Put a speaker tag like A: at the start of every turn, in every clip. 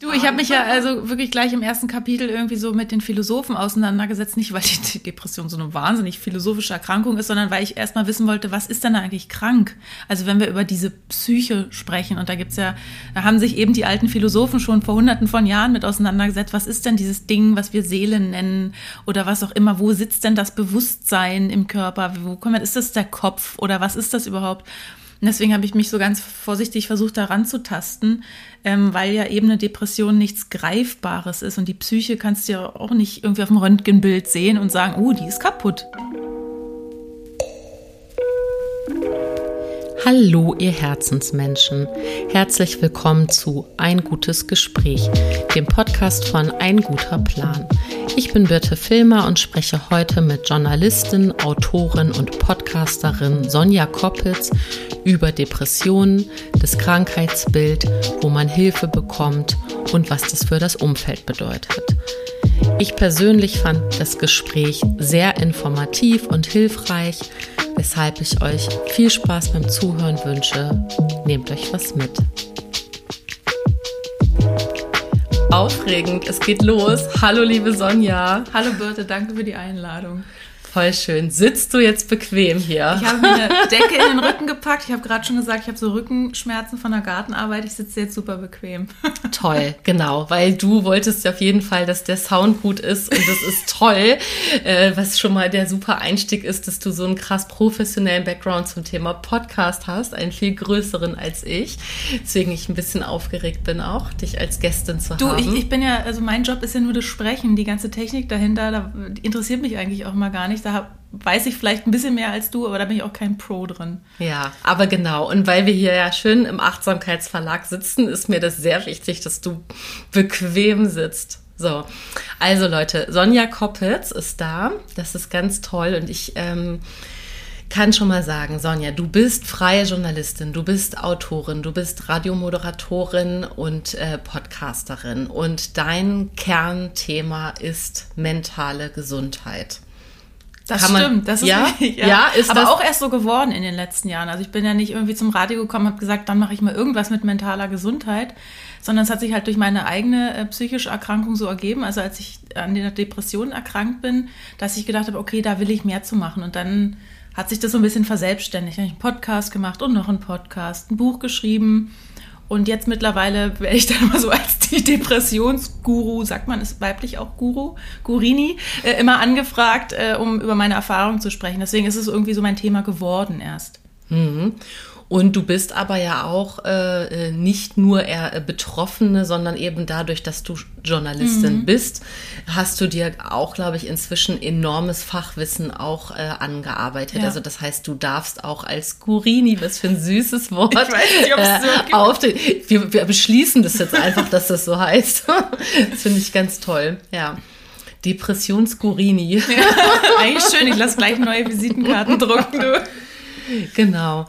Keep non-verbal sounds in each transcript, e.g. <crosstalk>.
A: Du, ich habe mich ja also wirklich gleich im ersten Kapitel irgendwie so mit den Philosophen auseinandergesetzt, nicht weil die Depression so eine wahnsinnig philosophische Erkrankung ist, sondern weil ich erstmal wissen wollte, was ist denn eigentlich krank? Also wenn wir über diese Psyche sprechen, und da gibt's ja, da haben sich eben die alten Philosophen schon vor hunderten von Jahren mit auseinandergesetzt, was ist denn dieses Ding, was wir Seele nennen oder was auch immer, wo sitzt denn das Bewusstsein im Körper? Wo kommt, ist das der Kopf oder was ist das überhaupt? Und deswegen habe ich mich so ganz vorsichtig versucht, da ranzutasten, ähm, weil ja eben eine Depression nichts Greifbares ist und die Psyche kannst du ja auch nicht irgendwie auf dem Röntgenbild sehen und sagen, oh, die ist kaputt.
B: Hallo, ihr Herzensmenschen. Herzlich willkommen zu Ein gutes Gespräch, dem Podcast von Ein guter Plan. Ich bin Birte Filmer und spreche heute mit Journalistin, Autorin und Podcasterin Sonja Koppitz über Depressionen, das Krankheitsbild, wo man Hilfe bekommt und was das für das Umfeld bedeutet. Ich persönlich fand das Gespräch sehr informativ und hilfreich weshalb ich euch viel Spaß beim Zuhören wünsche. Nehmt euch was mit. Aufregend, es geht los. Hallo liebe Sonja.
A: Hallo Birte, danke für die Einladung.
B: Voll schön. Sitzt du jetzt bequem hier?
A: Ich habe mir eine Decke in den Rücken gepackt. Ich habe gerade schon gesagt, ich habe so Rückenschmerzen von der Gartenarbeit. Ich sitze jetzt super bequem. <laughs>
B: Toll, genau, weil du wolltest auf jeden Fall, dass der Sound gut ist und das ist toll, äh, was schon mal der super Einstieg ist, dass du so einen krass professionellen Background zum Thema Podcast hast, einen viel größeren als ich. Deswegen ich ein bisschen aufgeregt bin auch, dich als Gästin zu
A: du,
B: haben.
A: Du, ich, ich bin ja, also mein Job ist ja nur das Sprechen, die ganze Technik dahinter, da interessiert mich eigentlich auch mal gar nicht da weiß ich vielleicht ein bisschen mehr als du, aber da bin ich auch kein Pro drin.
B: Ja, aber genau. Und weil wir hier ja schön im Achtsamkeitsverlag sitzen, ist mir das sehr wichtig, dass du bequem sitzt. So, also Leute, Sonja Koppitz ist da. Das ist ganz toll und ich ähm, kann schon mal sagen, Sonja, du bist freie Journalistin, du bist Autorin, du bist Radiomoderatorin und äh, Podcasterin und dein Kernthema ist mentale Gesundheit.
A: Das Kann stimmt, das ist
B: ja,
A: ja. ja ist aber auch erst so geworden in den letzten Jahren. Also ich bin ja nicht irgendwie zum Radio gekommen, habe gesagt, dann mache ich mal irgendwas mit mentaler Gesundheit, sondern es hat sich halt durch meine eigene äh, psychische Erkrankung so ergeben. Also als ich an der Depression erkrankt bin, dass ich gedacht habe, okay, da will ich mehr zu machen. Und dann hat sich das so ein bisschen verselbstständigt. Dann habe ich einen Podcast gemacht und noch einen Podcast, ein Buch geschrieben und jetzt mittlerweile werde ich dann <laughs> immer so als die Depressionsguru, sagt man, ist weiblich auch Guru, Gurini, äh, immer angefragt, äh, um über meine Erfahrungen zu sprechen. Deswegen ist es irgendwie so mein Thema geworden erst.
B: Mhm. Und du bist aber ja auch äh, äh, nicht nur eher äh, Betroffene, sondern eben dadurch, dass du Journalistin mhm. bist, hast du dir auch, glaube ich, inzwischen enormes Fachwissen auch äh, angearbeitet. Ja. Also das heißt, du darfst auch als Gurini, was für ein süßes Wort, ich weiß nicht, es so äh, auf den, wir, wir beschließen das jetzt einfach, dass das so heißt. <laughs> das finde ich ganz toll, ja. Depressionsgurini. Ja,
A: eigentlich schön, ich lasse gleich neue Visitenkarten drucken, du. <laughs>
B: Genau.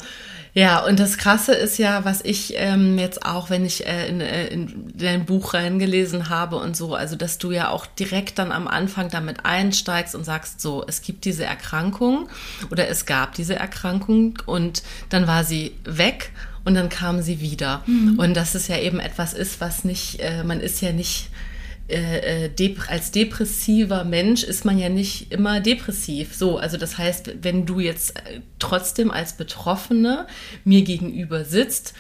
B: Ja, und das Krasse ist ja, was ich ähm, jetzt auch, wenn ich äh, in, äh, in dein Buch reingelesen habe und so, also dass du ja auch direkt dann am Anfang damit einsteigst und sagst, so, es gibt diese Erkrankung oder es gab diese Erkrankung und dann war sie weg und dann kam sie wieder. Mhm. Und dass es ja eben etwas ist, was nicht, äh, man ist ja nicht äh, äh, dep als depressiver Mensch ist man ja nicht immer depressiv. So, also das heißt, wenn du jetzt äh, trotzdem als Betroffene mir gegenüber sitzt,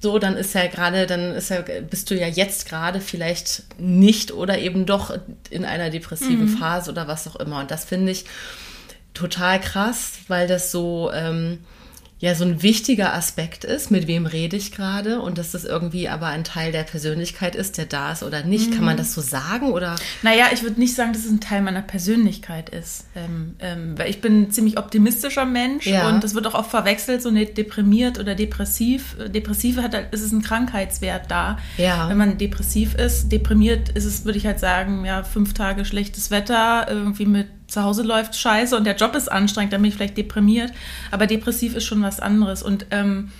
B: so, dann ist ja gerade, dann ist ja, bist du ja jetzt gerade vielleicht nicht oder eben doch in einer depressiven mhm. Phase oder was auch immer. Und das finde ich total krass, weil das so, ähm, ja so ein wichtiger Aspekt ist, mit wem rede ich gerade und dass das irgendwie aber ein Teil der Persönlichkeit ist, der da ist oder nicht. Mhm. Kann man mhm. das so sagen oder?
A: Naja, ich würde nicht sagen, dass es ein Teil meiner Persönlichkeit ist. Ähm, ähm, weil ich bin ein ziemlich optimistischer Mensch ja. und das wird auch oft verwechselt, so nicht deprimiert oder depressiv. Depressive hat halt, ist es ein Krankheitswert da. Ja. Wenn man depressiv ist, deprimiert ist es, würde ich halt sagen, ja, fünf Tage schlechtes Wetter, irgendwie mit zu Hause läuft scheiße und der Job ist anstrengend, dann bin ich vielleicht deprimiert. Aber depressiv ist schon was anderes. Und ähm,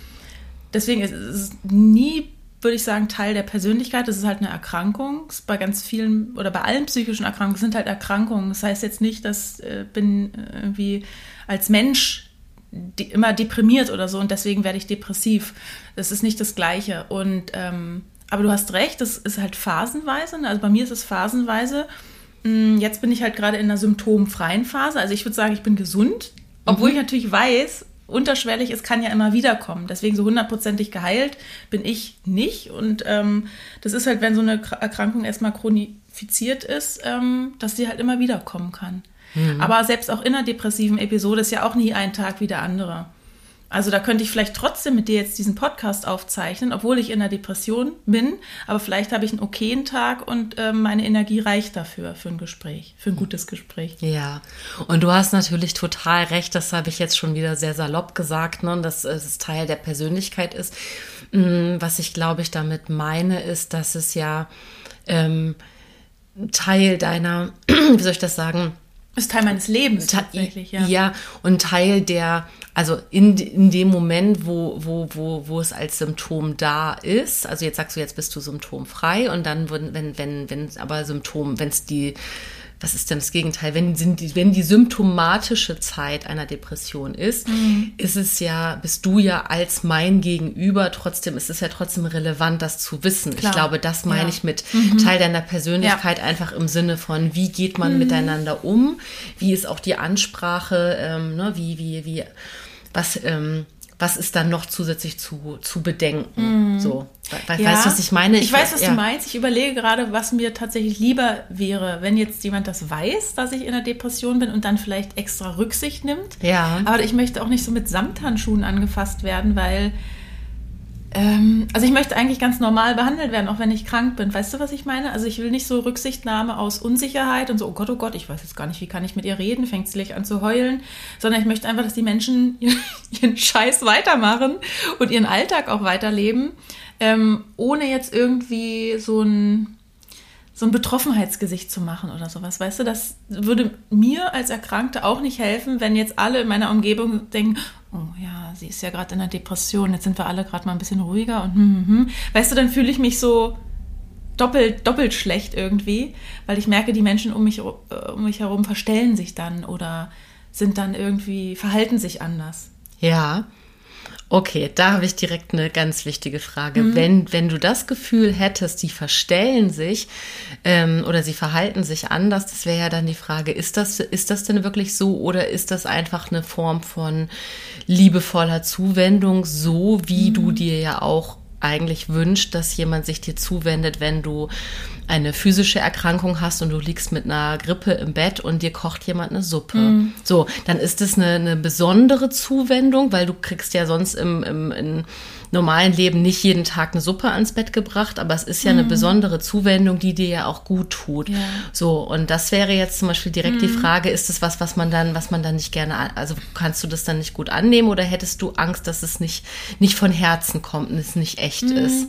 A: deswegen ist es nie, würde ich sagen, Teil der Persönlichkeit. Das ist halt eine Erkrankung. Bei ganz vielen oder bei allen psychischen Erkrankungen sind halt Erkrankungen. Das heißt jetzt nicht, dass äh, bin äh, irgendwie als Mensch de immer deprimiert oder so und deswegen werde ich depressiv. Das ist nicht das Gleiche. Und ähm, aber du hast recht, das ist halt phasenweise. Ne? Also bei mir ist es phasenweise. Mm, jetzt bin ich halt gerade in einer symptomfreien Phase. Also ich würde sagen, ich bin gesund, obwohl mhm. ich natürlich weiß, unterschwellig, es kann ja immer wiederkommen. Deswegen so hundertprozentig geheilt bin ich nicht. Und ähm, das ist halt, wenn so eine Erkrankung erstmal chronifiziert ist, ähm, dass sie halt immer wiederkommen kann. Mhm. Aber selbst auch in einer depressiven Episode ist ja auch nie ein Tag wie der andere. Also da könnte ich vielleicht trotzdem mit dir jetzt diesen Podcast aufzeichnen, obwohl ich in einer Depression bin. Aber vielleicht habe ich einen okayen Tag und äh, meine Energie reicht dafür, für ein Gespräch, für ein gutes Gespräch.
B: Ja, und du hast natürlich total recht, das habe ich jetzt schon wieder sehr salopp gesagt, ne, dass es Teil der Persönlichkeit ist. Mm, was ich glaube ich damit meine, ist, dass es ja ähm, Teil deiner, <clears throat> wie soll ich das sagen,
A: ist Teil meines Lebens tatsächlich,
B: ja. Ja, und Teil der, also in, in dem Moment, wo, wo, wo, wo es als Symptom da ist, also jetzt sagst du, jetzt bist du symptomfrei und dann, wenn, wenn, wenn, aber Symptom, wenn es die was ist denn das Gegenteil? Wenn, die, wenn die symptomatische Zeit einer Depression ist, mhm. ist es ja, bist du ja als mein Gegenüber, trotzdem ist es ja trotzdem relevant, das zu wissen. Klar. Ich glaube, das meine ja. ich mit mhm. Teil deiner Persönlichkeit ja. einfach im Sinne von, wie geht man mhm. miteinander um? Wie ist auch die Ansprache? Ähm, ne? Wie, wie, wie, was, ähm, was ist dann noch zusätzlich zu, zu bedenken? Mm. So,
A: We ja. weißt du, was ich meine? Ich, ich weiß, was ja. du meinst. Ich überlege gerade, was mir tatsächlich lieber wäre, wenn jetzt jemand das weiß, dass ich in einer Depression bin und dann vielleicht extra Rücksicht nimmt. Ja. Aber ich möchte auch nicht so mit Samthandschuhen angefasst werden, weil ähm, also ich möchte eigentlich ganz normal behandelt werden, auch wenn ich krank bin. Weißt du, was ich meine? Also ich will nicht so Rücksichtnahme aus Unsicherheit und so, oh Gott, oh Gott, ich weiß jetzt gar nicht, wie kann ich mit ihr reden, fängt sie gleich an zu heulen, sondern ich möchte einfach, dass die Menschen <laughs> ihren Scheiß weitermachen und ihren Alltag auch weiterleben, ähm, ohne jetzt irgendwie so ein so ein Betroffenheitsgesicht zu machen oder sowas. Weißt du, das würde mir als Erkrankte auch nicht helfen, wenn jetzt alle in meiner Umgebung denken, sie ist ja gerade in einer Depression, jetzt sind wir alle gerade mal ein bisschen ruhiger und hm, hm, hm. Weißt du, dann fühle ich mich so doppelt, doppelt schlecht irgendwie, weil ich merke, die Menschen um mich, äh, um mich herum verstellen sich dann oder sind dann irgendwie, verhalten sich anders.
B: Ja, Okay, da habe ich direkt eine ganz wichtige Frage. Mhm. Wenn, wenn du das Gefühl hättest, die verstellen sich ähm, oder sie verhalten sich anders, das wäre ja dann die Frage, ist das, ist das denn wirklich so oder ist das einfach eine Form von liebevoller Zuwendung, so wie mhm. du dir ja auch eigentlich wünscht, dass jemand sich dir zuwendet, wenn du eine physische Erkrankung hast und du liegst mit einer Grippe im Bett und dir kocht jemand eine Suppe. Mhm. So, dann ist es eine, eine besondere Zuwendung, weil du kriegst ja sonst im, im, im normalen Leben nicht jeden Tag eine Suppe ans Bett gebracht, aber es ist ja mhm. eine besondere Zuwendung, die dir ja auch gut tut. Ja. So, und das wäre jetzt zum Beispiel direkt mhm. die Frage, ist es was, was man dann, was man dann nicht gerne, also kannst du das dann nicht gut annehmen oder hättest du Angst, dass es nicht, nicht von Herzen kommt und es nicht echt mhm. ist?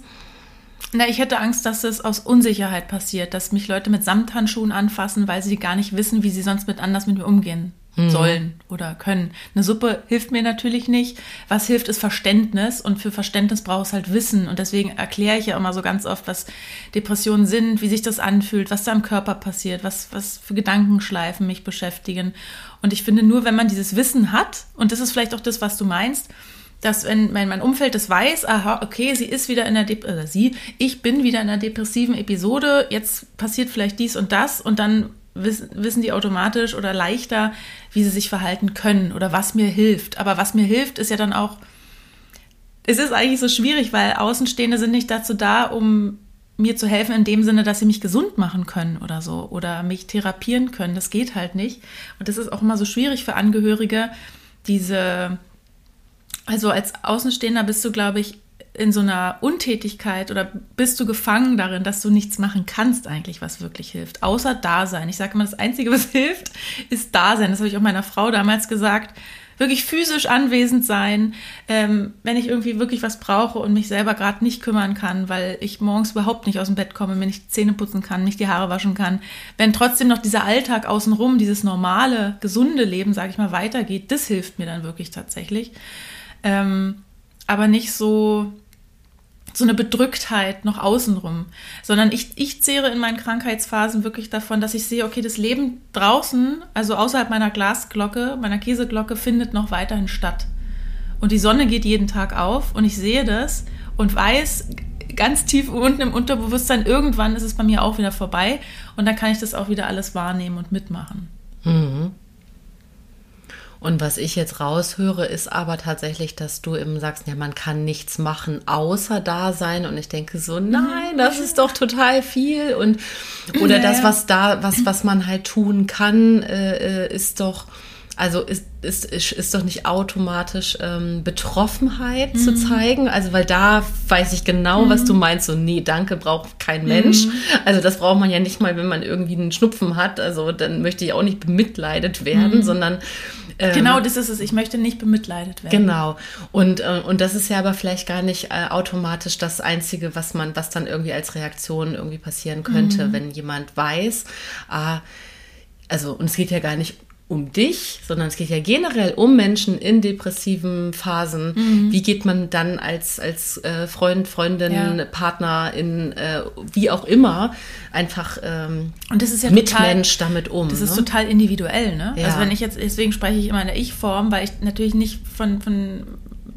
A: Na, ich hätte Angst, dass es aus Unsicherheit passiert, dass mich Leute mit Samthandschuhen anfassen, weil sie gar nicht wissen, wie sie sonst mit anders mit mir umgehen mhm. sollen oder können. Eine Suppe hilft mir natürlich nicht. Was hilft, ist Verständnis und für Verständnis braucht es halt Wissen und deswegen erkläre ich ja immer so ganz oft, was Depressionen sind, wie sich das anfühlt, was da im Körper passiert, was, was für Gedankenschleifen mich beschäftigen. Und ich finde, nur wenn man dieses Wissen hat, und das ist vielleicht auch das, was du meinst, dass wenn mein, mein Umfeld das weiß, aha, okay, sie ist wieder in der Dep oder sie, ich bin wieder in einer depressiven Episode, jetzt passiert vielleicht dies und das und dann wissen, wissen die automatisch oder leichter, wie sie sich verhalten können oder was mir hilft. Aber was mir hilft, ist ja dann auch, es ist eigentlich so schwierig, weil Außenstehende sind nicht dazu da, um mir zu helfen in dem Sinne, dass sie mich gesund machen können oder so oder mich therapieren können. Das geht halt nicht. Und das ist auch immer so schwierig für Angehörige, diese also als Außenstehender bist du, glaube ich, in so einer Untätigkeit oder bist du gefangen darin, dass du nichts machen kannst eigentlich, was wirklich hilft, außer Dasein. Ich sage immer, das Einzige, was <laughs> hilft, ist Dasein. Das habe ich auch meiner Frau damals gesagt. Wirklich physisch anwesend sein, ähm, wenn ich irgendwie wirklich was brauche und mich selber gerade nicht kümmern kann, weil ich morgens überhaupt nicht aus dem Bett komme, mir nicht die Zähne putzen kann, nicht die Haare waschen kann. Wenn trotzdem noch dieser Alltag außenrum, dieses normale, gesunde Leben, sage ich mal, weitergeht, das hilft mir dann wirklich tatsächlich ähm, aber nicht so so eine Bedrücktheit noch außenrum, sondern ich, ich zehre in meinen Krankheitsphasen wirklich davon, dass ich sehe, okay, das Leben draußen, also außerhalb meiner Glasglocke, meiner Käseglocke, findet noch weiterhin statt. Und die Sonne geht jeden Tag auf und ich sehe das und weiß ganz tief unten im Unterbewusstsein, irgendwann ist es bei mir auch wieder vorbei und dann kann ich das auch wieder alles wahrnehmen und mitmachen. Mhm.
B: Und was ich jetzt raushöre, ist aber tatsächlich, dass du eben sagst, ja, man kann nichts machen, außer da sein. Und ich denke so, mhm. nein, das ist doch total viel. Und oder das, was da, was, was man halt tun kann, äh, äh ist doch also ist, ist, ist, ist doch nicht automatisch ähm, Betroffenheit mhm. zu zeigen. Also, weil da weiß ich genau, mhm. was du meinst. So, nee, danke, braucht kein Mensch. Mhm. Also, das braucht man ja nicht mal, wenn man irgendwie einen Schnupfen hat. Also, dann möchte ich auch nicht bemitleidet werden, mhm. sondern
A: genau, das ist es. Ich möchte nicht bemitleidet werden.
B: Genau. Und, äh, und das ist ja aber vielleicht gar nicht äh, automatisch das Einzige, was man, was dann irgendwie als Reaktion irgendwie passieren könnte, mhm. wenn jemand weiß, ah, also, und es geht ja gar nicht um dich, sondern es geht ja generell um Menschen in depressiven Phasen. Mhm. Wie geht man dann als, als äh, Freund, Freundin, ja. Partner, in, äh, wie auch immer, einfach ähm,
A: Und das ist ja
B: Mitmensch total, damit um.
A: Das ist ne? total individuell, ne? Ja. Also wenn ich jetzt, deswegen spreche ich immer in der Ich-Form, weil ich natürlich nicht von, von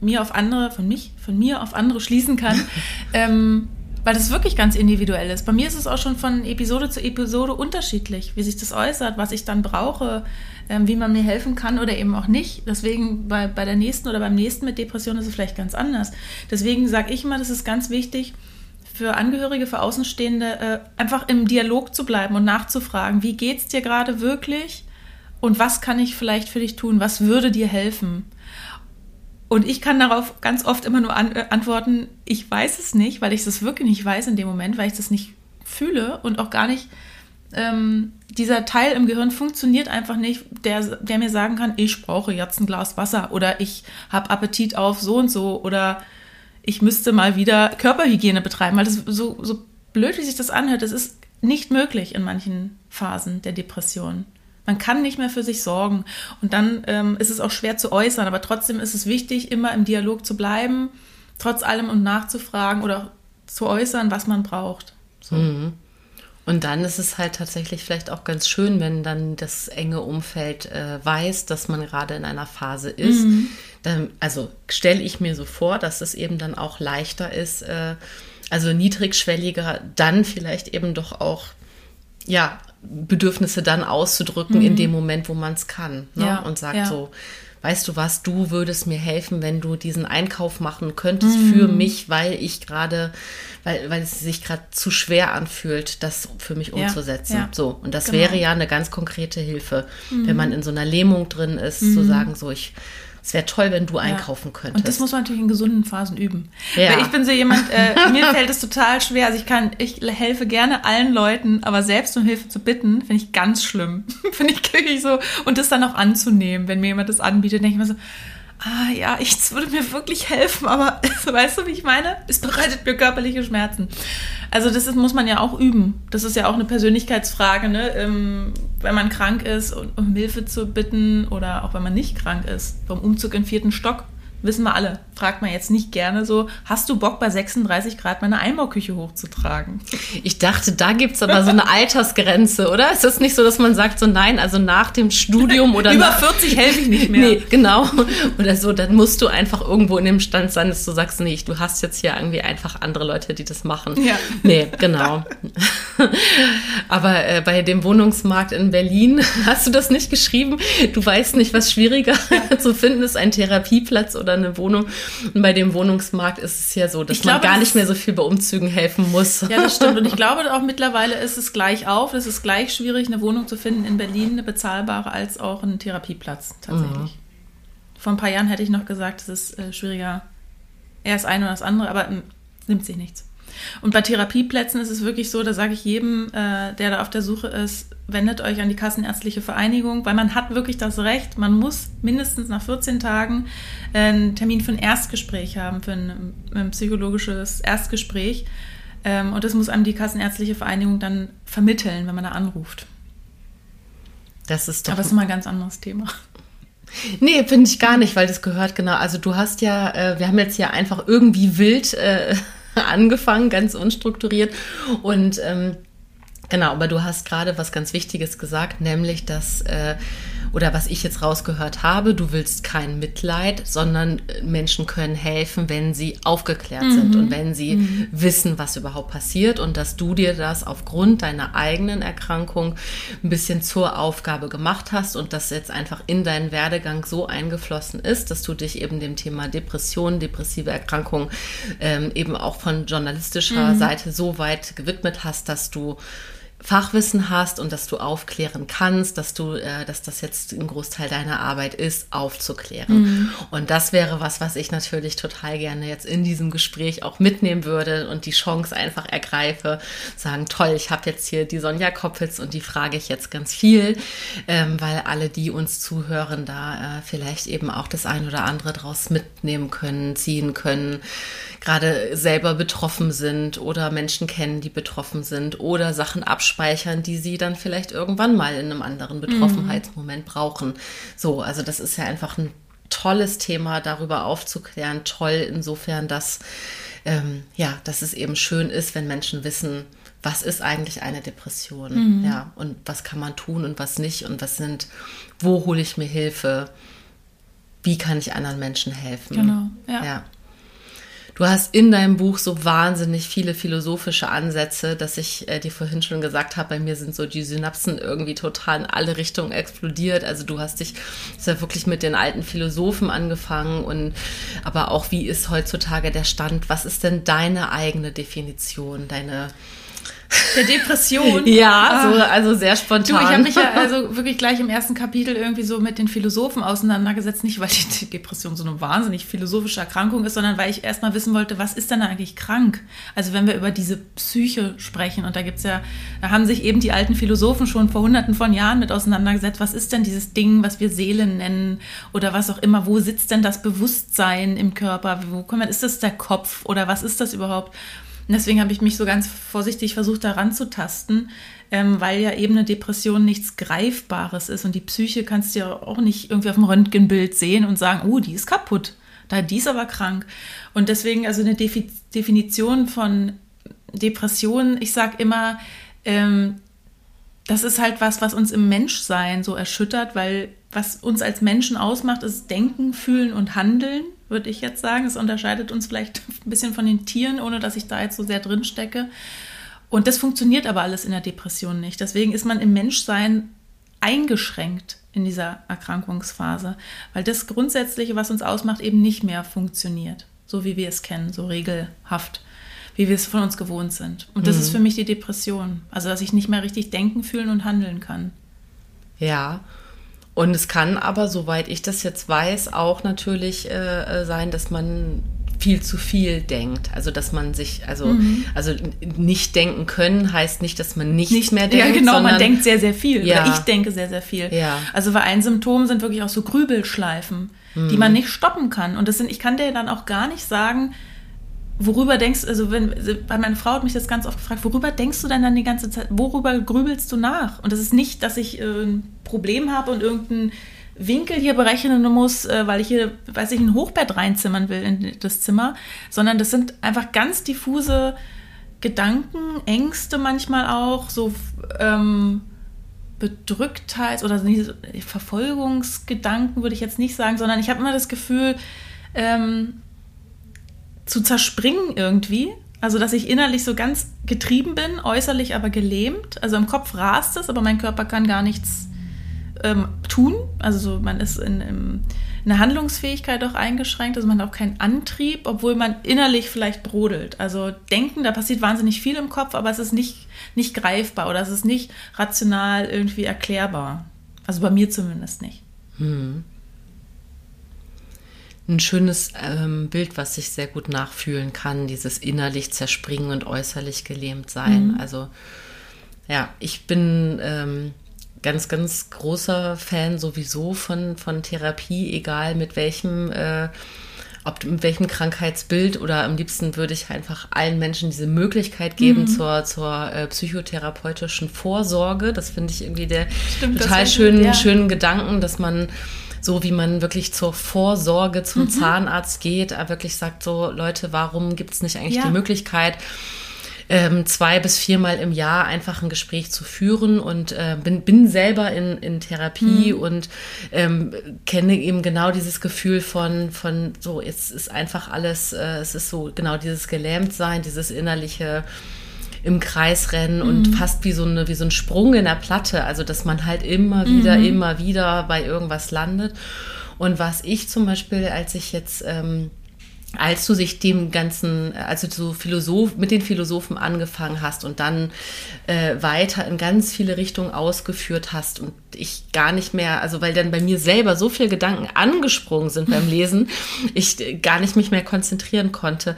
A: mir auf andere, von mich, von mir auf andere schließen kann. <laughs> ähm, weil das wirklich ganz individuell ist. Bei mir ist es auch schon von Episode zu Episode unterschiedlich, wie sich das äußert, was ich dann brauche, ähm, wie man mir helfen kann oder eben auch nicht. Deswegen bei, bei der nächsten oder beim nächsten mit Depressionen ist es vielleicht ganz anders. Deswegen sage ich immer, das ist ganz wichtig, für Angehörige, für Außenstehende, äh, einfach im Dialog zu bleiben und nachzufragen, wie geht es dir gerade wirklich und was kann ich vielleicht für dich tun, was würde dir helfen. Und ich kann darauf ganz oft immer nur an, äh, antworten, ich weiß es nicht, weil ich es wirklich nicht weiß in dem Moment, weil ich das nicht fühle und auch gar nicht ähm, dieser Teil im Gehirn funktioniert einfach nicht, der, der mir sagen kann, ich brauche jetzt ein Glas Wasser oder ich habe Appetit auf so und so oder ich müsste mal wieder Körperhygiene betreiben, weil das so, so blöd, wie sich das anhört, das ist nicht möglich in manchen Phasen der Depression. Man kann nicht mehr für sich sorgen. Und dann ähm, ist es auch schwer zu äußern, aber trotzdem ist es wichtig, immer im Dialog zu bleiben, trotz allem und nachzufragen oder zu äußern, was man braucht. So. Mhm.
B: Und dann ist es halt tatsächlich vielleicht auch ganz schön, wenn dann das enge Umfeld äh, weiß, dass man gerade in einer Phase ist. Mhm. Dann, also stelle ich mir so vor, dass es eben dann auch leichter ist, äh, also niedrigschwelliger, dann vielleicht eben doch auch, ja, Bedürfnisse dann auszudrücken mhm. in dem Moment, wo man es kann. Ne? Ja, und sagt ja. so, weißt du was, du würdest mir helfen, wenn du diesen Einkauf machen könntest mhm. für mich, weil ich gerade, weil, weil es sich gerade zu schwer anfühlt, das für mich umzusetzen. Ja, ja. So. Und das genau. wäre ja eine ganz konkrete Hilfe, mhm. wenn man in so einer Lähmung drin ist, mhm. zu sagen, so ich es wäre toll, wenn du einkaufen könntest.
A: Und das muss man natürlich in gesunden Phasen üben. Ja. Weil ich bin so jemand, äh, <laughs> mir fällt es total schwer. Also ich kann, ich helfe gerne allen Leuten, aber selbst um Hilfe zu bitten, finde ich ganz schlimm. <laughs> finde ich wirklich so. Und das dann auch anzunehmen, wenn mir jemand das anbietet, denke ich mir so, ah ja, ich, würde mir wirklich helfen, aber <laughs> weißt du, wie ich meine? Es bereitet mir körperliche Schmerzen. Also das ist, muss man ja auch üben. Das ist ja auch eine Persönlichkeitsfrage, ne? Ähm, wenn man krank ist, um Hilfe zu bitten oder auch wenn man nicht krank ist, vom Umzug in vierten Stock wissen wir alle, fragt man jetzt nicht gerne so, hast du Bock bei 36 Grad meine Einbauküche hochzutragen?
B: Ich dachte, da gibt es aber so eine <laughs> Altersgrenze, oder? Ist das nicht so, dass man sagt, so nein, also nach dem Studium oder
A: Über
B: nach,
A: 40 helfe ich nicht mehr. Nee,
B: genau. Oder so, dann musst du einfach irgendwo in dem Stand sein, dass du sagst, nee, du hast jetzt hier irgendwie einfach andere Leute, die das machen. Ja. Nee, genau. <laughs> aber äh, bei dem Wohnungsmarkt in Berlin <laughs> hast du das nicht geschrieben. Du weißt nicht, was schwieriger ja. zu finden ist, ein Therapieplatz oder oder eine Wohnung. Und bei dem Wohnungsmarkt ist es ja so, dass ich man glaube, gar nicht mehr so viel bei Umzügen helfen muss.
A: Ja, das stimmt. Und ich glaube auch mittlerweile ist es gleich auf. Es ist gleich schwierig, eine Wohnung zu finden in Berlin, eine bezahlbare, als auch einen Therapieplatz tatsächlich. Mhm. Vor ein paar Jahren hätte ich noch gesagt, es ist äh, schwieriger, erst eine oder das andere, aber äh, nimmt sich nichts. Und bei Therapieplätzen ist es wirklich so, da sage ich jedem, äh, der da auf der Suche ist, wendet euch an die Kassenärztliche Vereinigung, weil man hat wirklich das Recht, man muss mindestens nach 14 Tagen äh, einen Termin für ein Erstgespräch haben, für ein, ein psychologisches Erstgespräch. Ähm, und das muss einem die Kassenärztliche Vereinigung dann vermitteln, wenn man da anruft.
B: Das ist doch.
A: Aber das ist mal ein ganz anderes Thema.
B: Nee, finde ich gar nicht, weil das gehört genau. Also du hast ja, äh, wir haben jetzt ja einfach irgendwie wild äh, <laughs> angefangen, ganz unstrukturiert. Und ähm, genau, aber du hast gerade was ganz Wichtiges gesagt, nämlich, dass äh, oder was ich jetzt rausgehört habe, du willst kein Mitleid, sondern Menschen können helfen, wenn sie aufgeklärt mhm. sind und wenn sie mhm. wissen, was überhaupt passiert und dass du dir das aufgrund deiner eigenen Erkrankung ein bisschen zur Aufgabe gemacht hast und das jetzt einfach in deinen Werdegang so eingeflossen ist, dass du dich eben dem Thema Depression, depressive Erkrankung ähm, eben auch von journalistischer mhm. Seite so weit gewidmet hast, dass du Fachwissen hast und dass du aufklären kannst, dass du, äh, dass das jetzt ein Großteil deiner Arbeit ist, aufzuklären. Mhm. Und das wäre was, was ich natürlich total gerne jetzt in diesem Gespräch auch mitnehmen würde und die Chance einfach ergreife, sagen, toll, ich habe jetzt hier die Sonja Koppitz und die frage ich jetzt ganz viel, ähm, weil alle, die uns zuhören, da äh, vielleicht eben auch das ein oder andere draus mitnehmen können, ziehen können, gerade selber betroffen sind oder Menschen kennen, die betroffen sind oder Sachen abschließen abspeichern, die sie dann vielleicht irgendwann mal in einem anderen Betroffenheitsmoment mhm. brauchen. So, also das ist ja einfach ein tolles Thema, darüber aufzuklären. Toll insofern, dass, ähm, ja, dass es eben schön ist, wenn Menschen wissen, was ist eigentlich eine Depression? Mhm. Ja, und was kann man tun und was nicht? Und was sind, wo hole ich mir Hilfe? Wie kann ich anderen Menschen helfen?
A: Genau, ja.
B: ja. Du hast in deinem Buch so wahnsinnig viele philosophische Ansätze, dass ich äh, dir vorhin schon gesagt habe, bei mir sind so die Synapsen irgendwie total in alle Richtungen explodiert. Also du hast dich ja wirklich mit den alten Philosophen angefangen und aber auch wie ist heutzutage der Stand? Was ist denn deine eigene Definition, deine
A: der Depression. <laughs>
B: ja, so, also sehr spontan.
A: Du, ich habe mich ja <laughs> also wirklich gleich im ersten Kapitel irgendwie so mit den Philosophen auseinandergesetzt. Nicht, weil die <laughs> Depression so eine wahnsinnig philosophische Erkrankung ist, sondern weil ich erstmal wissen wollte, was ist denn eigentlich krank? Also wenn wir über diese Psyche sprechen, und da gibt's ja, da haben sich eben die alten Philosophen schon vor hunderten von Jahren mit auseinandergesetzt, was ist denn dieses Ding, was wir Seele nennen oder was auch immer, wo sitzt denn das Bewusstsein im Körper? Wo kommt, ist das der Kopf oder was ist das überhaupt? Und deswegen habe ich mich so ganz vorsichtig versucht, da ranzutasten, ähm, weil ja eben eine Depression nichts Greifbares ist und die Psyche kannst du ja auch nicht irgendwie auf dem Röntgenbild sehen und sagen, oh, die ist kaputt, da die ist aber krank. Und deswegen also eine Defi Definition von Depression, ich sage immer, ähm, das ist halt was, was uns im Menschsein so erschüttert, weil was uns als Menschen ausmacht, ist Denken, Fühlen und Handeln würde ich jetzt sagen. Es unterscheidet uns vielleicht <laughs> ein bisschen von den Tieren, ohne dass ich da jetzt so sehr drin stecke. Und das funktioniert aber alles in der Depression nicht. Deswegen ist man im Menschsein eingeschränkt in dieser Erkrankungsphase, weil das Grundsätzliche, was uns ausmacht, eben nicht mehr funktioniert, so wie wir es kennen, so regelhaft, wie wir es von uns gewohnt sind. Und das mhm. ist für mich die Depression, also dass ich nicht mehr richtig denken, fühlen und handeln kann.
B: Ja, und es kann aber, soweit ich das jetzt weiß, auch natürlich äh, äh, sein, dass man viel zu viel denkt. Also dass man sich, also, mhm. also nicht denken können heißt nicht, dass man nichts nicht, mehr denkt.
A: Ja, genau, sondern, man denkt sehr, sehr viel. Ja. Oder ich denke sehr, sehr viel. Ja. Also weil ein Symptom sind wirklich auch so Grübelschleifen, mhm. die man nicht stoppen kann. Und das sind, ich kann dir dann auch gar nicht sagen, worüber denkst also wenn weil meine Frau hat mich das ganz oft gefragt, worüber denkst du denn dann die ganze Zeit, worüber grübelst du nach? Und das ist nicht, dass ich äh, ein Problem habe und irgendeinen Winkel hier berechnen muss, äh, weil ich hier, weiß ich, ein Hochbett reinzimmern will in das Zimmer, sondern das sind einfach ganz diffuse Gedanken, Ängste manchmal auch, so ähm, Bedrücktheit oder Verfolgungsgedanken würde ich jetzt nicht sagen, sondern ich habe immer das Gefühl, ähm, zu zerspringen irgendwie. Also, dass ich innerlich so ganz getrieben bin, äußerlich aber gelähmt. Also im Kopf rast es, aber mein Körper kann gar nichts ähm, tun. Also so, man ist in, in, in der Handlungsfähigkeit auch eingeschränkt. Also man hat auch keinen Antrieb, obwohl man innerlich vielleicht brodelt. Also denken, da passiert wahnsinnig viel im Kopf, aber es ist nicht, nicht greifbar oder es ist nicht rational irgendwie erklärbar. Also bei mir zumindest nicht. Hm
B: ein schönes ähm, Bild, was ich sehr gut nachfühlen kann, dieses innerlich zerspringen und äußerlich gelähmt sein. Mhm. Also ja, ich bin ähm, ganz, ganz großer Fan sowieso von, von Therapie, egal mit welchem, äh, ob mit welchem Krankheitsbild oder am liebsten würde ich einfach allen Menschen diese Möglichkeit geben mhm. zur, zur äh, psychotherapeutischen Vorsorge. Das finde ich irgendwie der Stimmt, total schönen, ja. schönen Gedanken, dass man so wie man wirklich zur Vorsorge zum mhm. Zahnarzt geht, er wirklich sagt so, Leute, warum gibt es nicht eigentlich ja. die Möglichkeit, ähm, zwei bis viermal im Jahr einfach ein Gespräch zu führen und äh, bin, bin selber in, in Therapie mhm. und ähm, kenne eben genau dieses Gefühl von, von so, jetzt ist einfach alles, äh, es ist so genau dieses Gelähmtsein, dieses innerliche im Kreis rennen mhm. und fast wie so, eine, wie so ein Sprung in der Platte, also dass man halt immer wieder, mhm. immer wieder bei irgendwas landet. Und was ich zum Beispiel, als ich jetzt ähm, als du sich dem ganzen, also so Philosoph, mit den Philosophen angefangen hast und dann äh, weiter in ganz viele Richtungen ausgeführt hast und ich gar nicht mehr, also weil dann bei mir selber so viele Gedanken angesprungen sind beim <laughs> Lesen, ich gar nicht mich mehr konzentrieren konnte.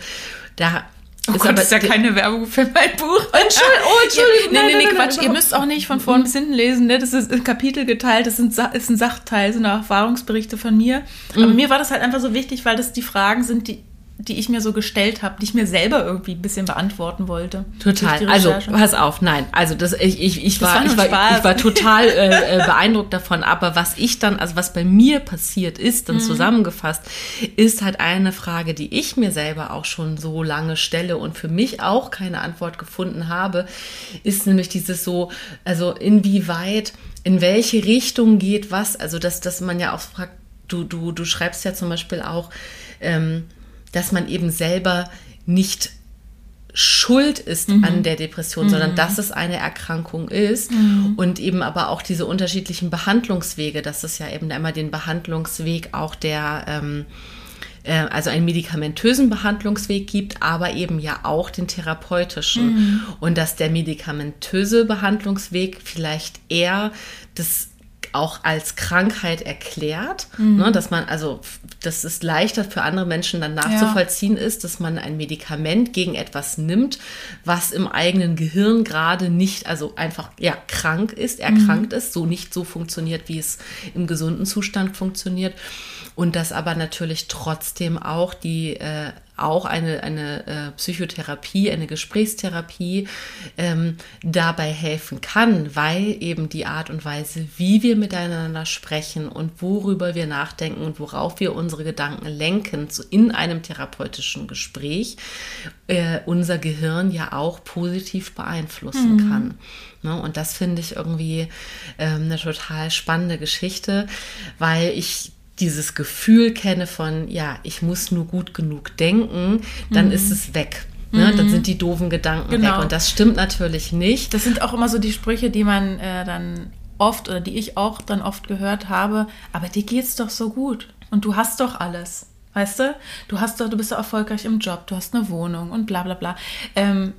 B: Da
A: Oh ist Gott, aber, ist ja keine Werbung für mein Buch. <laughs> Entschuldigung, <laughs> oh, Entschuldigung. Ja, nee, nee, nee, Quatsch. Ihr müsst auch nicht von vorn bis hinten lesen. Ne? Das ist ein Kapitel geteilt, das ist ein Sachteil, sind Erfahrungsberichte von mir. Aber mhm. mir war das halt einfach so wichtig, weil das die Fragen sind, die die ich mir so gestellt habe, die ich mir selber irgendwie ein bisschen beantworten wollte.
B: Total. Also, pass auf, nein. Also, das, ich, ich, ich, war, war ich, war, ich war <laughs> total äh, äh, beeindruckt davon. Aber was ich dann, also was bei mir passiert ist, dann mhm. zusammengefasst, ist halt eine Frage, die ich mir selber auch schon so lange stelle und für mich auch keine Antwort gefunden habe, ist nämlich dieses so, also inwieweit, in welche Richtung geht was? Also, dass, dass man ja auch fragt, du, du, du schreibst ja zum Beispiel auch, ähm, dass man eben selber nicht schuld ist mhm. an der Depression, mhm. sondern dass es eine Erkrankung ist mhm. und eben aber auch diese unterschiedlichen Behandlungswege, dass es ja eben immer den Behandlungsweg auch der, ähm, äh, also einen medikamentösen Behandlungsweg gibt, aber eben ja auch den therapeutischen mhm. und dass der medikamentöse Behandlungsweg vielleicht eher das auch als Krankheit erklärt, mhm. ne, dass man also, dass es leichter für andere Menschen dann nachzuvollziehen ja. ist, dass man ein Medikament gegen etwas nimmt, was im eigenen Gehirn gerade nicht, also einfach ja krank ist, erkrankt mhm. ist, so nicht so funktioniert, wie es im gesunden Zustand funktioniert und dass aber natürlich trotzdem auch die äh, auch eine, eine äh, Psychotherapie, eine Gesprächstherapie ähm, dabei helfen kann, weil eben die Art und Weise, wie wir miteinander sprechen und worüber wir nachdenken und worauf wir unsere Gedanken lenken so in einem therapeutischen Gespräch, äh, unser Gehirn ja auch positiv beeinflussen mhm. kann. Ne? Und das finde ich irgendwie ähm, eine total spannende Geschichte, weil ich dieses Gefühl kenne von, ja, ich muss nur gut genug denken, dann mhm. ist es weg. Ne? Mhm. Dann sind die doofen Gedanken genau. weg. Und das stimmt natürlich nicht.
A: Das sind auch immer so die Sprüche, die man äh, dann oft oder die ich auch dann oft gehört habe, aber dir geht's doch so gut und du hast doch alles. Weißt du? Du hast doch, du bist doch erfolgreich im Job, du hast eine Wohnung und bla bla bla. Ähm,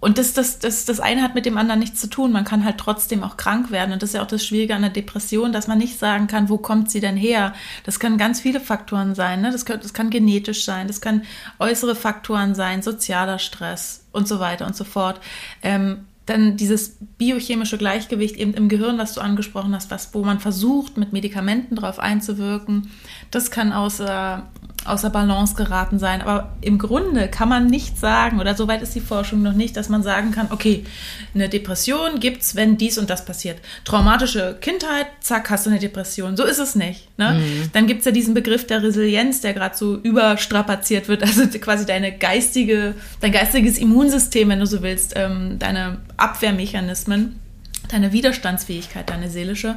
A: und das, das, das, das eine hat mit dem anderen nichts zu tun. Man kann halt trotzdem auch krank werden. Und das ist ja auch das Schwierige an der Depression, dass man nicht sagen kann, wo kommt sie denn her? Das können ganz viele Faktoren sein. Ne? Das, kann, das kann genetisch sein, das kann äußere Faktoren sein, sozialer Stress und so weiter und so fort. Ähm, dann dieses biochemische Gleichgewicht eben im Gehirn, was du angesprochen hast, was, wo man versucht, mit Medikamenten drauf einzuwirken, das kann außer außer Balance geraten sein. Aber im Grunde kann man nicht sagen, oder soweit ist die Forschung noch nicht, dass man sagen kann, okay, eine Depression gibt es, wenn dies und das passiert. Traumatische Kindheit, zack, hast du eine Depression. So ist es nicht. Ne? Mhm. Dann gibt es ja diesen Begriff der Resilienz, der gerade so überstrapaziert wird. Also quasi deine geistige, dein geistiges Immunsystem, wenn du so willst, ähm, deine Abwehrmechanismen, deine Widerstandsfähigkeit, deine seelische,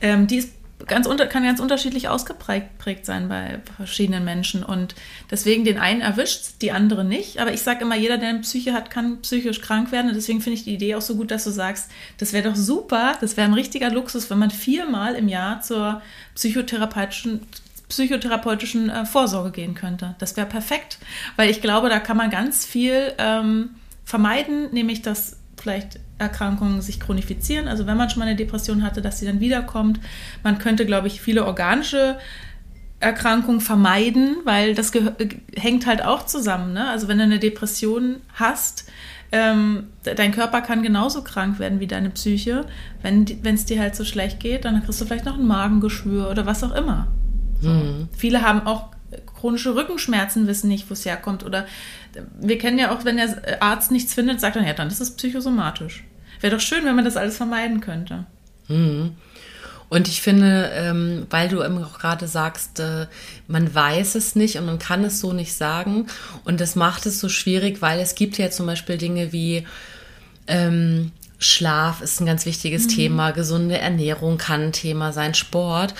A: ähm, die ist ganz unter, kann ganz unterschiedlich ausgeprägt sein bei verschiedenen Menschen. Und deswegen den einen erwischt, die andere nicht. Aber ich sage immer, jeder, der eine Psyche hat, kann psychisch krank werden. Und deswegen finde ich die Idee auch so gut, dass du sagst, das wäre doch super, das wäre ein richtiger Luxus, wenn man viermal im Jahr zur psychotherapeutischen psychotherapeutischen äh, Vorsorge gehen könnte. Das wäre perfekt, weil ich glaube, da kann man ganz viel ähm, vermeiden, nämlich dass vielleicht Erkrankungen sich chronifizieren. Also wenn man schon mal eine Depression hatte, dass sie dann wiederkommt. Man könnte, glaube ich, viele organische Erkrankungen vermeiden, weil das hängt halt auch zusammen. Ne? Also wenn du eine Depression hast, ähm, dein Körper kann genauso krank werden wie deine Psyche. Wenn es dir halt so schlecht geht, dann kriegst du vielleicht noch ein Magengeschwür oder was auch immer. So. Mhm. Viele haben auch chronische Rückenschmerzen, wissen nicht, wo es herkommt. Oder wir kennen ja auch, wenn der Arzt nichts findet, sagt er, ja, dann ist es psychosomatisch. Wäre doch schön, wenn man das alles vermeiden könnte.
B: Mhm. Und ich finde, ähm, weil du immer auch gerade sagst, äh, man weiß es nicht und man kann es so nicht sagen. Und das macht es so schwierig, weil es gibt ja zum Beispiel Dinge wie ähm, Schlaf ist ein ganz wichtiges mhm. Thema, gesunde Ernährung kann ein Thema sein, Sport.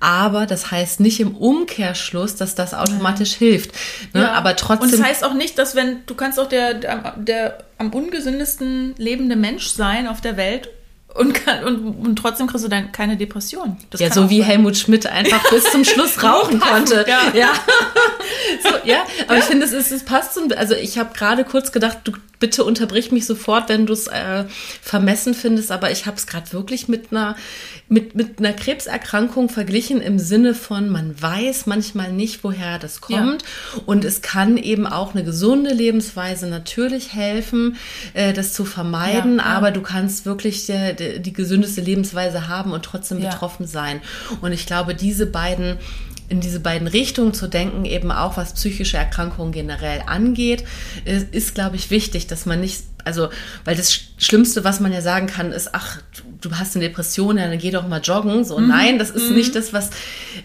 B: Aber das heißt nicht im Umkehrschluss, dass das automatisch Nein. hilft.
A: Ne? Ja. Aber trotzdem. Und das heißt auch nicht, dass wenn du kannst auch der, der, der am ungesündesten lebende Mensch sein auf der Welt und, kann, und, und trotzdem kriegst du dann keine Depression.
B: Das ja, so wie sein. Helmut Schmidt einfach bis zum Schluss <laughs> rauchen konnte. Ja. ja. <laughs> so, ja, aber ja. ich finde, es, ist, es passt so. Also ich habe gerade kurz gedacht, du bitte unterbrich mich sofort, wenn du es äh, vermessen findest, aber ich habe es gerade wirklich mit einer, mit, mit einer Krebserkrankung verglichen im Sinne von, man weiß manchmal nicht, woher das kommt ja. und es kann eben auch eine gesunde Lebensweise natürlich helfen, äh, das zu vermeiden, ja, ja. aber du kannst wirklich der, der die gesündeste Lebensweise haben und trotzdem betroffen sein. Und ich glaube, diese beiden in diese beiden Richtungen zu denken, eben auch was psychische Erkrankungen generell angeht, ist, ist glaube ich, wichtig, dass man nicht, also, weil das Schlimmste, was man ja sagen kann, ist, ach, du hast eine Depression, ja, dann geh doch mal joggen. So, mhm. nein, das ist mhm. nicht das, was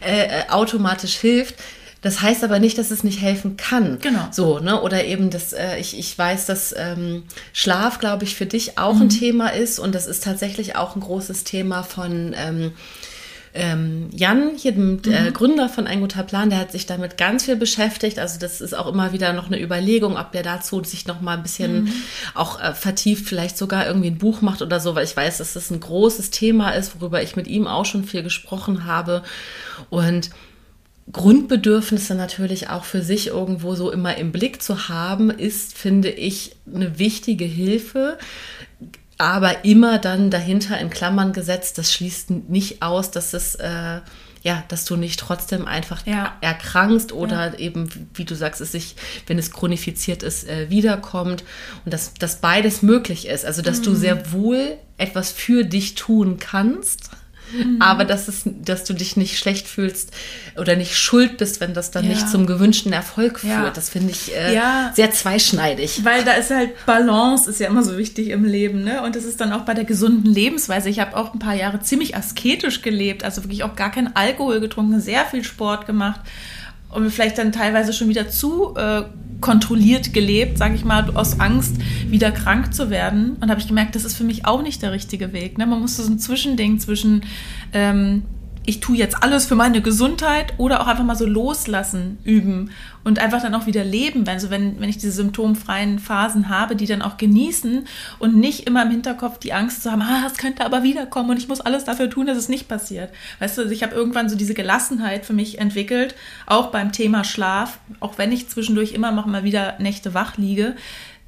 B: äh, äh automatisch hilft. Das heißt aber nicht, dass es nicht helfen kann.
A: Genau.
B: So, ne? Oder eben, dass äh, ich, ich weiß, dass ähm, Schlaf, glaube ich, für dich auch mhm. ein Thema ist und das ist tatsächlich auch ein großes Thema von ähm, ähm, Jan, hier dem äh, mhm. Gründer von Ein guter Plan, der hat sich damit ganz viel beschäftigt. Also das ist auch immer wieder noch eine Überlegung, ob der dazu sich noch mal ein bisschen mhm. auch äh, vertieft, vielleicht sogar irgendwie ein Buch macht oder so, weil ich weiß, dass das ein großes Thema ist, worüber ich mit ihm auch schon viel gesprochen habe. Und Grundbedürfnisse natürlich auch für sich irgendwo so immer im Blick zu haben, ist, finde ich, eine wichtige Hilfe. Aber immer dann dahinter in Klammern gesetzt, das schließt nicht aus, dass es äh, ja, dass du nicht trotzdem einfach ja. erkrankst oder ja. eben, wie du sagst, es sich, wenn es chronifiziert ist, äh, wiederkommt und dass, dass beides möglich ist. Also, dass mhm. du sehr wohl etwas für dich tun kannst Mhm. Aber dass, es, dass du dich nicht schlecht fühlst oder nicht schuld bist, wenn das dann ja. nicht zum gewünschten Erfolg führt. Ja. Das finde ich äh, ja. sehr zweischneidig.
A: Weil da ist halt Balance, ist ja immer so wichtig im Leben. Ne? Und das ist dann auch bei der gesunden Lebensweise. Ich habe auch ein paar Jahre ziemlich asketisch gelebt, also wirklich auch gar keinen Alkohol getrunken, sehr viel Sport gemacht und vielleicht dann teilweise schon wieder zu äh, kontrolliert gelebt, sage ich mal, aus Angst, wieder krank zu werden. Und habe ich gemerkt, das ist für mich auch nicht der richtige Weg. Ne? Man muss so ein Zwischending zwischen ähm, ich tue jetzt alles für meine Gesundheit oder auch einfach mal so loslassen üben und einfach dann auch wieder leben. Also wenn, wenn ich diese symptomfreien Phasen habe, die dann auch genießen und nicht immer im Hinterkopf die Angst zu haben, ah, es könnte aber wiederkommen und ich muss alles dafür tun, dass es nicht passiert. Weißt du, also ich habe irgendwann so diese Gelassenheit für mich entwickelt, auch beim Thema Schlaf, auch wenn ich zwischendurch immer noch mal wieder Nächte wach liege,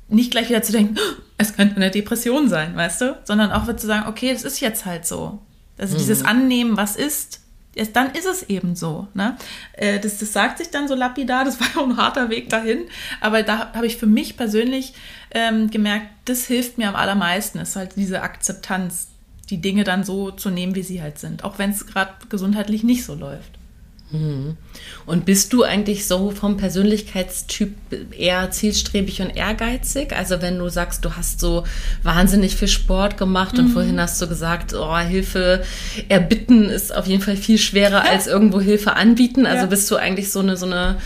A: nicht gleich wieder zu denken, es könnte eine Depression sein, weißt du, sondern auch zu sagen, okay, das ist jetzt halt so. Also mhm. dieses Annehmen, was ist, ist, dann ist es eben so. Ne? Äh, das, das sagt sich dann so lapidar, das war ja auch ein harter Weg dahin. Aber da habe ich für mich persönlich ähm, gemerkt, das hilft mir am allermeisten, ist halt diese Akzeptanz, die Dinge dann so zu nehmen, wie sie halt sind. Auch wenn es gerade gesundheitlich nicht so läuft.
B: Mhm. Und bist du eigentlich so vom Persönlichkeitstyp eher zielstrebig und ehrgeizig? Also wenn du sagst, du hast so wahnsinnig viel Sport gemacht und mhm. vorhin hast du gesagt, oh, Hilfe erbitten ist auf jeden Fall viel schwerer als irgendwo Hilfe anbieten. Also ja. bist du eigentlich so eine so eine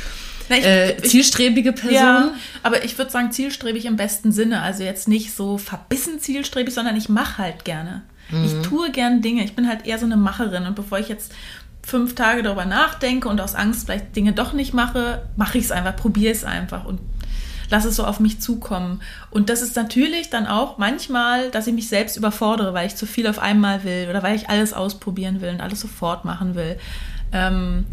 B: na, ich, äh, zielstrebige Person? Ja,
A: aber ich würde sagen zielstrebig im besten Sinne. Also jetzt nicht so verbissen zielstrebig, sondern ich mache halt gerne. Mhm. Ich tue gern Dinge. Ich bin halt eher so eine Macherin. Und bevor ich jetzt fünf Tage darüber nachdenke und aus Angst vielleicht Dinge doch nicht mache, mache ich es einfach, probiere es einfach und lasse es so auf mich zukommen. Und das ist natürlich dann auch manchmal, dass ich mich selbst überfordere, weil ich zu viel auf einmal will oder weil ich alles ausprobieren will und alles sofort machen will. Ähm,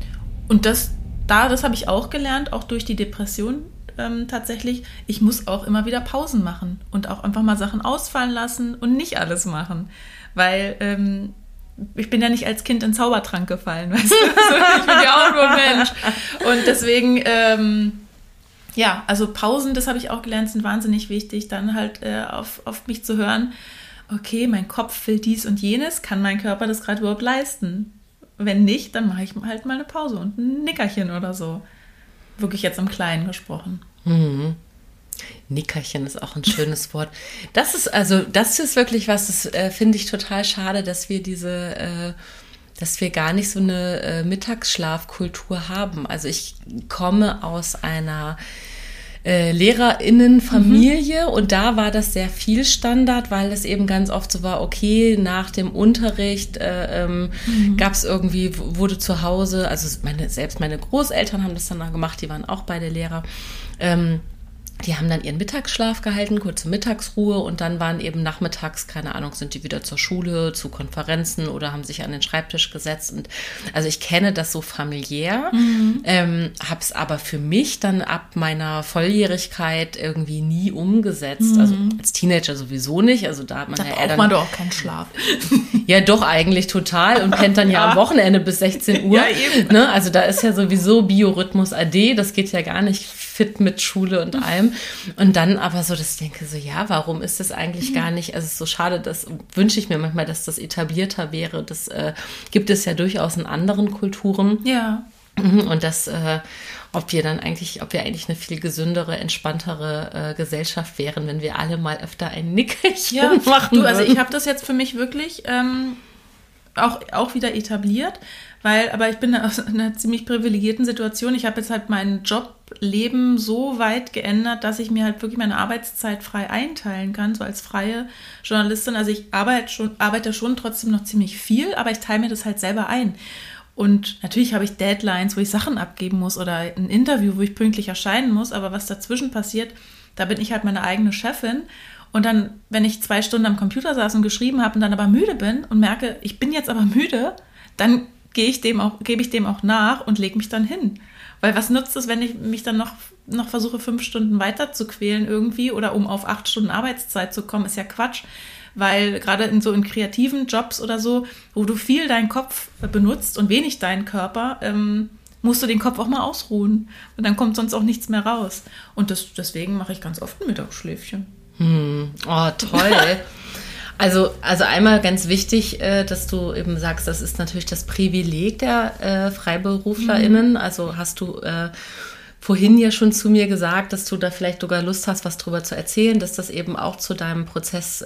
A: und das, da, das habe ich auch gelernt, auch durch die Depression ähm, tatsächlich. Ich muss auch immer wieder Pausen machen und auch einfach mal Sachen ausfallen lassen und nicht alles machen. Weil ähm, ich bin ja nicht als Kind in Zaubertrank gefallen, weißt du? <laughs> ich bin ja auch nur Mensch. Und deswegen, ähm, ja, also Pausen, das habe ich auch gelernt, sind wahnsinnig wichtig, dann halt äh, auf, auf mich zu hören, okay, mein Kopf will dies und jenes, kann mein Körper das gerade überhaupt leisten? Wenn nicht, dann mache ich halt mal eine Pause und ein Nickerchen oder so. Wirklich jetzt im Kleinen gesprochen.
B: Mhm. Nickerchen ist auch ein schönes <laughs> Wort. Das ist also, das ist wirklich was, das äh, finde ich total schade, dass wir diese, äh, dass wir gar nicht so eine äh, Mittagsschlafkultur haben. Also ich komme aus einer äh, Lehrerinnenfamilie mhm. und da war das sehr viel Standard, weil es eben ganz oft so war, okay, nach dem Unterricht äh, ähm, mhm. gab es irgendwie, wurde zu Hause, also meine, selbst meine Großeltern haben das dann gemacht, die waren auch beide Lehrer. Ähm, die haben dann ihren Mittagsschlaf gehalten, kurze Mittagsruhe und dann waren eben nachmittags, keine Ahnung, sind die wieder zur Schule, zu Konferenzen oder haben sich an den Schreibtisch gesetzt. Und also ich kenne das so familiär, mhm. ähm, habe es aber für mich dann ab meiner Volljährigkeit irgendwie nie umgesetzt. Also mhm. Also als Teenager sowieso nicht. Also da hat man
A: da
B: ja
A: braucht dann, man doch auch keinen Schlaf. <laughs>
B: ja, doch eigentlich total und pennt dann ja, ja am Wochenende bis 16 Uhr. Ja, eben. Ne? Also da ist ja sowieso Biorhythmus AD, das geht ja gar nicht fit mit Schule und allem. Und dann aber so, dass ich denke, so, ja, warum ist das eigentlich mhm. gar nicht, also es ist so schade, das wünsche ich mir manchmal, dass das etablierter wäre. Das äh, gibt es ja durchaus in anderen Kulturen.
A: Ja.
B: Mhm, und das, äh, ob wir dann eigentlich, ob wir eigentlich eine viel gesündere, entspanntere äh, Gesellschaft wären, wenn wir alle mal öfter ein Nickerchen ja, <laughs> machen.
A: Du, also ich habe das jetzt für mich wirklich ähm, auch, auch wieder etabliert, weil, aber ich bin aus einer ziemlich privilegierten Situation. Ich habe jetzt halt mein Jobleben so weit geändert, dass ich mir halt wirklich meine Arbeitszeit frei einteilen kann, so als freie Journalistin. Also ich arbeite schon, arbeite schon trotzdem noch ziemlich viel, aber ich teile mir das halt selber ein. Und natürlich habe ich Deadlines, wo ich Sachen abgeben muss oder ein Interview, wo ich pünktlich erscheinen muss, aber was dazwischen passiert, da bin ich halt meine eigene Chefin. Und dann, wenn ich zwei Stunden am Computer saß und geschrieben habe und dann aber müde bin und merke, ich bin jetzt aber müde, dann gehe ich dem auch, gebe ich dem auch nach und lege mich dann hin. Weil was nutzt es, wenn ich mich dann noch, noch versuche, fünf Stunden weiter zu quälen irgendwie oder um auf acht Stunden Arbeitszeit zu kommen, ist ja Quatsch. Weil gerade in so in kreativen Jobs oder so, wo du viel deinen Kopf benutzt und wenig deinen Körper, ähm, musst du den Kopf auch mal ausruhen. Und dann kommt sonst auch nichts mehr raus. Und das, deswegen mache ich ganz oft ein Mittagsschläfchen.
B: Hm. Oh, toll. <laughs> Also, also einmal ganz wichtig, äh, dass du eben sagst, das ist natürlich das Privileg der äh, FreiberuflerInnen. Mhm. Also hast du äh, vorhin ja schon zu mir gesagt, dass du da vielleicht sogar Lust hast, was drüber zu erzählen, dass das eben auch zu deinem Prozess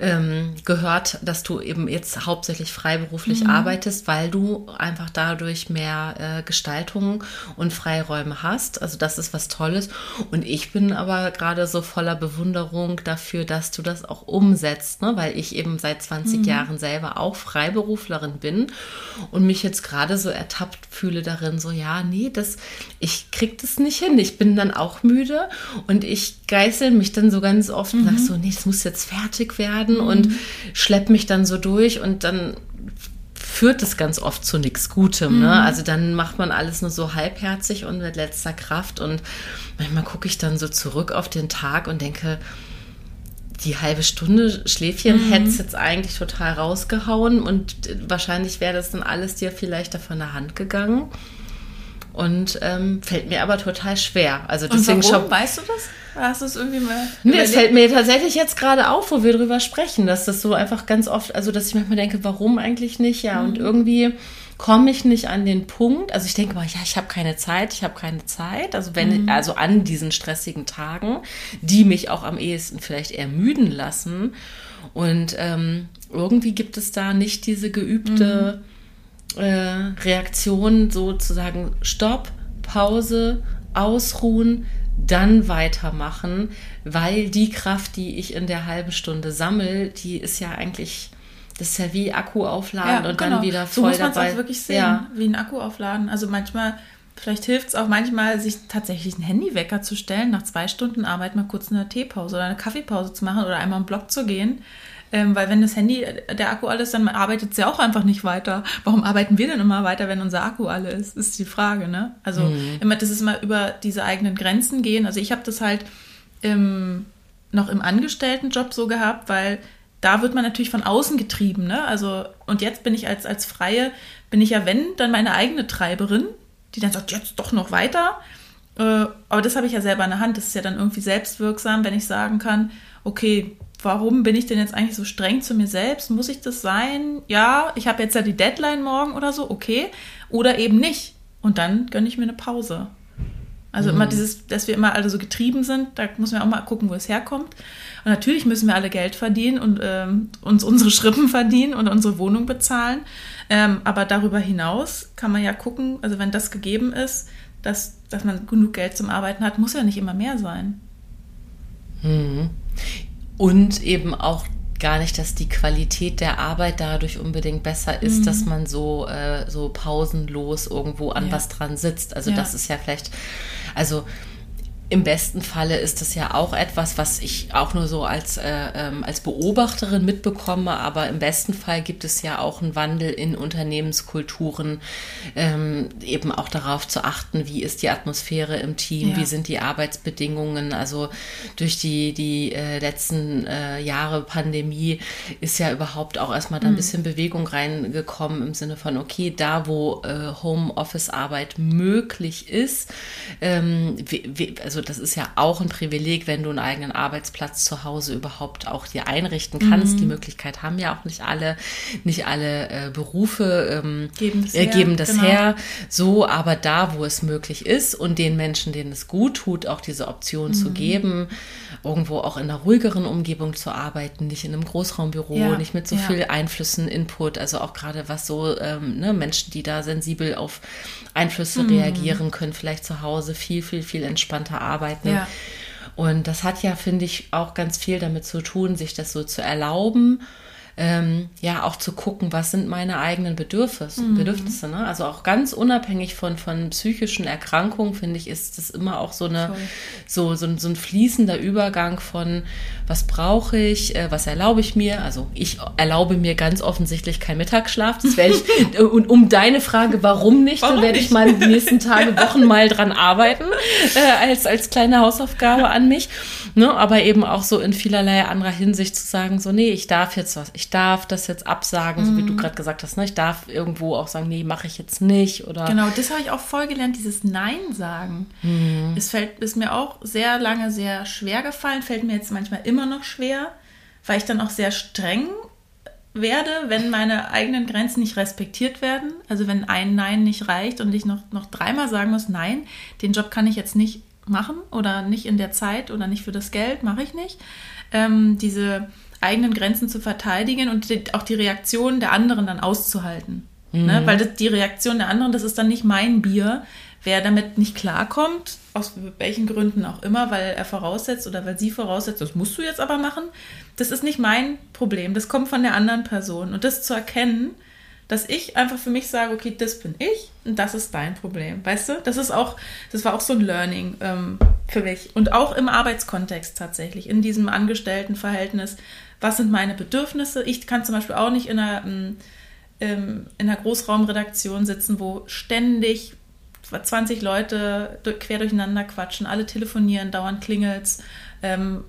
B: ähm, gehört, dass du eben jetzt hauptsächlich freiberuflich mhm. arbeitest, weil du einfach dadurch mehr äh, Gestaltung und Freiräume hast. Also das ist was Tolles. Und ich bin aber gerade so voller Bewunderung dafür, dass du das auch umsetzt, ne? weil ich eben seit 20 mhm. Jahren selber auch Freiberuflerin bin und mich jetzt gerade so ertappt fühle darin, so ja, nee, das, ich krieg das nicht hin. Ich bin dann auch müde und ich geißel mich dann so ganz oft mhm. und sag so, nee, das muss jetzt fertig werden werden mhm. und schleppe mich dann so durch und dann führt es ganz oft zu nichts Gutem. Ne? Mhm. Also dann macht man alles nur so halbherzig und mit letzter Kraft. Und manchmal gucke ich dann so zurück auf den Tag und denke, die halbe Stunde Schläfchen mhm. hätte es jetzt eigentlich total rausgehauen und wahrscheinlich wäre das dann alles dir viel leichter von der Hand gegangen. Und ähm, fällt mir aber total schwer. Also deswegen
A: und warum? Weißt du das? Hast du es irgendwie mal.
B: Nee, es fällt mir tatsächlich jetzt gerade auf, wo wir drüber sprechen, dass das so einfach ganz oft, also dass ich manchmal denke, warum eigentlich nicht? Ja, mhm. und irgendwie komme ich nicht an den Punkt. Also ich denke mal, ja, ich habe keine Zeit, ich habe keine Zeit. Also wenn, mhm. also an diesen stressigen Tagen, die mich auch am ehesten vielleicht ermüden lassen. Und ähm, irgendwie gibt es da nicht diese geübte. Mhm äh, Reaktion sozusagen Stopp, Pause, ausruhen, dann weitermachen, weil die Kraft, die ich in der halben Stunde sammle, die ist ja eigentlich, das ist ja wie Akku aufladen ja, und genau. dann wieder voll so muss
A: dabei. So auch wirklich sehen, ja. wie ein Akku aufladen. Also manchmal, vielleicht hilft es auch manchmal, sich tatsächlich einen Handywecker zu stellen, nach zwei Stunden Arbeit mal kurz eine Teepause oder eine Kaffeepause zu machen oder einmal im Block zu gehen ähm, weil wenn das Handy, der Akku alles, dann arbeitet es ja auch einfach nicht weiter. Warum arbeiten wir denn immer weiter, wenn unser Akku alle ist? Ist die Frage, ne? Also mhm. immer, das ist immer über diese eigenen Grenzen gehen. Also ich habe das halt im, noch im Angestelltenjob so gehabt, weil da wird man natürlich von außen getrieben, ne? Also, und jetzt bin ich als, als Freie, bin ich ja, wenn, dann meine eigene Treiberin, die dann sagt, jetzt doch noch weiter. Äh, aber das habe ich ja selber in der Hand. Das ist ja dann irgendwie selbstwirksam, wenn ich sagen kann, okay, warum bin ich denn jetzt eigentlich so streng zu mir selbst? Muss ich das sein? Ja, ich habe jetzt ja die Deadline morgen oder so, okay. Oder eben nicht. Und dann gönne ich mir eine Pause. Also mhm. immer dieses, dass wir immer alle so getrieben sind, da muss man auch mal gucken, wo es herkommt. Und natürlich müssen wir alle Geld verdienen und ähm, uns unsere Schrippen verdienen und unsere Wohnung bezahlen. Ähm, aber darüber hinaus kann man ja gucken, also wenn das gegeben ist, dass, dass man genug Geld zum Arbeiten hat, muss ja nicht immer mehr sein.
B: Mhm. Und eben auch gar nicht, dass die Qualität der Arbeit dadurch unbedingt besser ist, mhm. dass man so, äh, so pausenlos irgendwo an ja. was dran sitzt. Also ja. das ist ja vielleicht, also im besten Falle ist das ja auch etwas, was ich auch nur so als, äh, ähm, als Beobachterin mitbekomme, aber im besten Fall gibt es ja auch einen Wandel in Unternehmenskulturen, ähm, eben auch darauf zu achten, wie ist die Atmosphäre im Team, ja. wie sind die Arbeitsbedingungen. Also durch die, die äh, letzten äh, Jahre Pandemie ist ja überhaupt auch erstmal da ein mhm. bisschen Bewegung reingekommen im Sinne von, okay, da wo äh, Homeoffice-Arbeit möglich ist, ähm, also also das ist ja auch ein Privileg, wenn du einen eigenen Arbeitsplatz zu Hause überhaupt auch dir einrichten kannst. Mhm. Die Möglichkeit haben ja auch nicht alle, nicht alle äh, Berufe ähm, geben das, äh, her. Geben das genau. her. So, aber da, wo es möglich ist und den Menschen, denen es gut tut, auch diese Option mhm. zu geben, irgendwo auch in einer ruhigeren Umgebung zu arbeiten, nicht in einem Großraumbüro, ja. nicht mit so ja. viel Einflüssen, Input, also auch gerade was so ähm, ne, Menschen, die da sensibel auf Einflüsse mhm. reagieren können, vielleicht zu Hause viel, viel, viel entspannter arbeiten. Ja. Und das hat ja, finde ich, auch ganz viel damit zu tun, sich das so zu erlauben ähm, ja auch zu gucken, was sind meine eigenen Bedürfnisse. Mhm. Bedürfnisse ne? Also auch ganz unabhängig von, von psychischen Erkrankungen, finde ich, ist das immer auch so, eine, so, so, so ein fließender Übergang von, was brauche ich, äh, was erlaube ich mir. Also ich erlaube mir ganz offensichtlich keinen Mittagsschlaf. Das werde ich, <laughs> und um deine Frage, warum nicht, warum werde ich mal die nächsten Tage, Wochen mal dran arbeiten, <laughs> äh, als, als kleine Hausaufgabe an mich. Ne? Aber eben auch so in vielerlei anderer Hinsicht zu sagen, so, nee, ich darf jetzt was, ich ich darf das jetzt absagen, mhm. so wie du mhm. gerade gesagt hast. Ne? Ich darf irgendwo auch sagen, nee, mache ich jetzt nicht. Oder
A: genau, das habe ich auch voll gelernt, dieses Nein sagen. Mhm. Es fällt, ist mir auch sehr lange sehr schwer gefallen, fällt mir jetzt manchmal immer noch schwer, weil ich dann auch sehr streng werde, wenn meine eigenen Grenzen nicht respektiert werden. Also wenn ein Nein nicht reicht und ich noch, noch dreimal sagen muss, nein, den Job kann ich jetzt nicht machen oder nicht in der Zeit oder nicht für das Geld, mache ich nicht. Ähm, diese eigenen Grenzen zu verteidigen und die, auch die Reaktion der anderen dann auszuhalten. Ne? Mhm. Ne? Weil das, die Reaktion der anderen, das ist dann nicht mein Bier. Wer damit nicht klarkommt, aus welchen Gründen auch immer, weil er voraussetzt oder weil sie voraussetzt, das musst du jetzt aber machen, das ist nicht mein Problem. Das kommt von der anderen Person. Und das zu erkennen, dass ich einfach für mich sage, okay, das bin ich und das ist dein Problem. Weißt du? Das ist auch, das war auch so ein Learning ähm, für mich. Und auch im Arbeitskontext tatsächlich, in diesem Angestelltenverhältnis was sind meine Bedürfnisse. Ich kann zum Beispiel auch nicht in einer, ähm, ähm, in einer Großraumredaktion sitzen, wo ständig 20 Leute quer durcheinander quatschen, alle telefonieren, dauernd klingelt's. Ähm,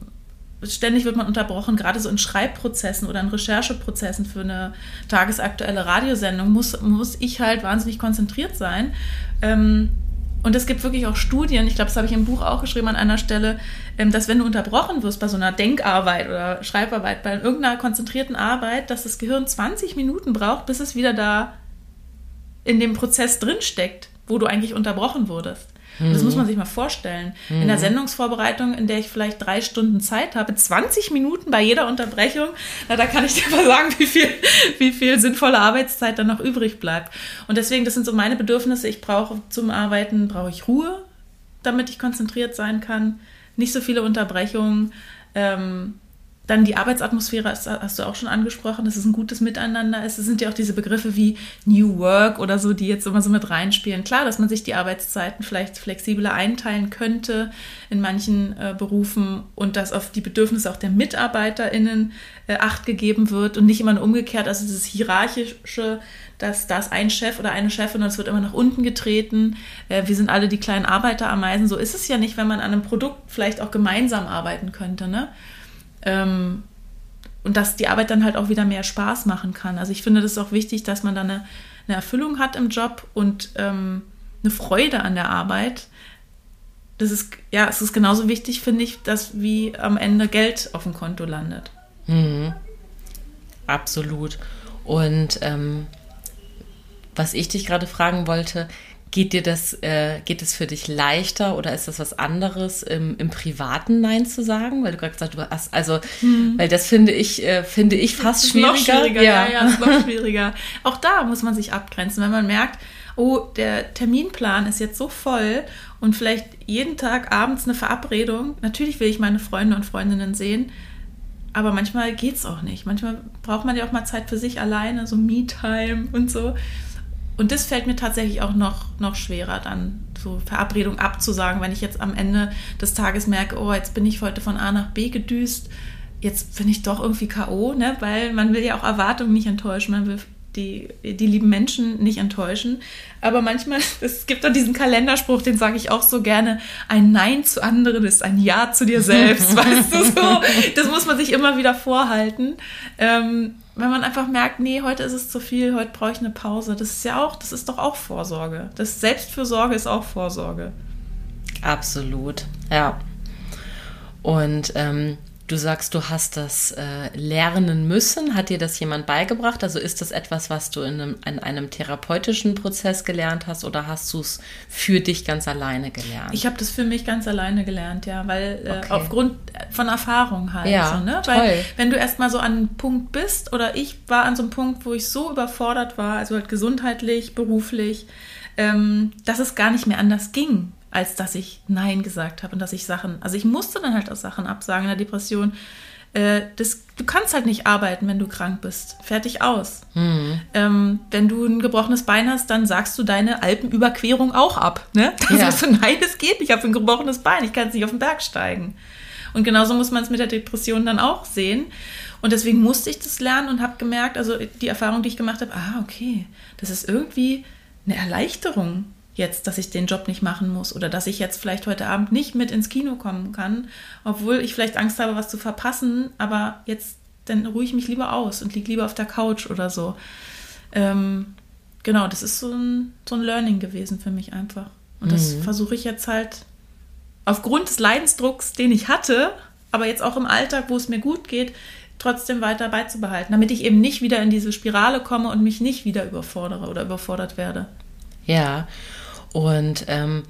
A: ständig wird man unterbrochen, gerade so in Schreibprozessen oder in Rechercheprozessen für eine tagesaktuelle Radiosendung muss, muss ich halt wahnsinnig konzentriert sein. Ähm, und es gibt wirklich auch Studien, ich glaube, das habe ich im Buch auch geschrieben an einer Stelle, ähm, dass wenn du unterbrochen wirst bei so einer Denkarbeit oder Schreibarbeit, bei irgendeiner konzentrierten Arbeit, dass das Gehirn 20 Minuten braucht, bis es wieder da in dem Prozess drinsteckt, wo du eigentlich unterbrochen wurdest. Mhm. Das muss man sich mal vorstellen. Mhm. In der mhm. Sendungsvorbereitung, in der ich vielleicht drei Stunden Zeit habe, 20 Minuten bei jeder Unterbrechung, na, da kann ich <laughs> dir mal sagen, wie viel, wie viel sinnvolle Arbeitszeit dann noch übrig bleibt. Und deswegen, das sind so meine Bedürfnisse. Ich brauche zum Arbeiten, brauche ich Ruhe, damit ich konzentriert sein kann. Nicht so viele Unterbrechungen. Ähm, dann die Arbeitsatmosphäre hast, du auch schon angesprochen, dass es ein gutes Miteinander ist. Es sind ja auch diese Begriffe wie New Work oder so, die jetzt immer so mit reinspielen. Klar, dass man sich die Arbeitszeiten vielleicht flexibler einteilen könnte in manchen äh, Berufen und dass auf die Bedürfnisse auch der MitarbeiterInnen äh, Acht gegeben wird und nicht immer nur umgekehrt, also dieses hierarchische, dass da ist ein Chef oder eine Chefin und es wird immer nach unten getreten. Äh, wir sind alle die kleinen Arbeiterameisen. So ist es ja nicht, wenn man an einem Produkt vielleicht auch gemeinsam arbeiten könnte, ne? Ähm, und dass die Arbeit dann halt auch wieder mehr Spaß machen kann. Also ich finde das ist auch wichtig, dass man dann eine, eine Erfüllung hat im Job und ähm, eine Freude an der Arbeit. Das ist, ja, es ist genauso wichtig, finde ich, dass wie am Ende Geld auf dem Konto landet.
B: Mhm. Absolut. Und ähm, was ich dich gerade fragen wollte, Geht dir das, äh, geht es für dich leichter oder ist das was anderes, im, im Privaten Nein zu sagen? Weil du gerade gesagt hast, also, hm. weil das finde ich, äh, finde ich fast schwieriger. Noch schwieriger.
A: Ja, ja, ja ist noch schwieriger. Auch da muss man sich abgrenzen, wenn man merkt, oh, der Terminplan ist jetzt so voll und vielleicht jeden Tag abends eine Verabredung. Natürlich will ich meine Freunde und Freundinnen sehen, aber manchmal geht es auch nicht. Manchmal braucht man ja auch mal Zeit für sich alleine, so Me-Time und so. Und das fällt mir tatsächlich auch noch, noch schwerer, dann so Verabredung abzusagen, wenn ich jetzt am Ende des Tages merke, oh, jetzt bin ich heute von A nach B gedüst, jetzt bin ich doch irgendwie K.O., ne? weil man will ja auch Erwartungen nicht enttäuschen, man will die, die lieben Menschen nicht enttäuschen. Aber manchmal, <laughs> es gibt doch diesen Kalenderspruch, den sage ich auch so gerne, ein Nein zu anderen ist ein Ja zu dir selbst, <laughs> weißt du so. Das muss man sich immer wieder vorhalten. Ähm, wenn man einfach merkt, nee, heute ist es zu viel, heute brauche ich eine Pause. Das ist ja auch, das ist doch auch Vorsorge. Das Selbstfürsorge ist auch Vorsorge.
B: Absolut, ja. Und ähm, Du sagst, du hast das äh, lernen müssen. Hat dir das jemand beigebracht? Also ist das etwas, was du in einem, in einem therapeutischen Prozess gelernt hast oder hast du es für dich ganz alleine gelernt?
A: Ich habe das für mich ganz alleine gelernt, ja, weil äh, okay. aufgrund von Erfahrung halt.
B: Ja,
A: so, ne?
B: toll.
A: Weil wenn du erstmal so an einem Punkt bist oder ich war an so einem Punkt, wo ich so überfordert war, also halt gesundheitlich, beruflich, ähm, dass es gar nicht mehr anders ging als dass ich Nein gesagt habe und dass ich Sachen, also ich musste dann halt auch Sachen absagen in der Depression. Äh, das, du kannst halt nicht arbeiten, wenn du krank bist. Fertig aus. Mhm. Ähm, wenn du ein gebrochenes Bein hast, dann sagst du deine Alpenüberquerung auch ab. Ne? <laughs> Dann ja. sagst du, nein, das geht nicht, ich habe ein gebrochenes Bein, ich kann jetzt nicht auf den Berg steigen. Und genauso muss man es mit der Depression dann auch sehen. Und deswegen musste ich das lernen und habe gemerkt, also die Erfahrung, die ich gemacht habe, ah, okay, das ist irgendwie eine Erleichterung jetzt, dass ich den Job nicht machen muss oder dass ich jetzt vielleicht heute Abend nicht mit ins Kino kommen kann, obwohl ich vielleicht Angst habe, was zu verpassen, aber jetzt dann ruhe ich mich lieber aus und liege lieber auf der Couch oder so. Ähm, genau, das ist so ein, so ein Learning gewesen für mich einfach. Und das mhm. versuche ich jetzt halt aufgrund des Leidensdrucks, den ich hatte, aber jetzt auch im Alltag, wo es mir gut geht, trotzdem weiter beizubehalten, damit ich eben nicht wieder in diese Spirale komme und mich nicht wieder überfordere oder überfordert werde.
B: Ja, und ähm,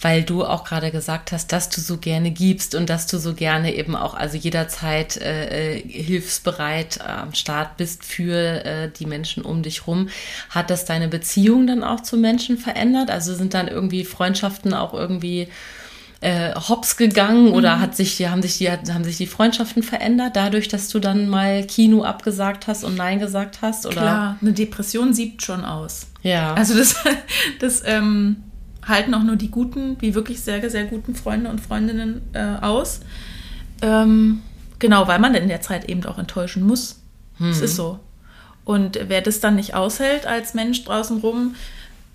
B: weil du auch gerade gesagt hast, dass du so gerne gibst und dass du so gerne eben auch also jederzeit äh, äh, hilfsbereit am Start bist für äh, die Menschen um dich rum. Hat das deine Beziehung dann auch zu Menschen verändert? Also sind dann irgendwie Freundschaften auch irgendwie äh, hops gegangen oder mhm. hat sich, haben, sich die, haben sich die Freundschaften verändert, dadurch, dass du dann mal Kino abgesagt hast und Nein gesagt hast? Oder?
A: Klar, eine Depression sieht schon aus.
B: Ja.
A: Also das, <laughs> das ähm, halten auch nur die guten, die wirklich sehr, sehr guten Freunde und Freundinnen äh, aus. Ähm, genau, weil man in der Zeit eben auch enttäuschen muss. Es hm. ist so. Und wer das dann nicht aushält als Mensch draußen rum,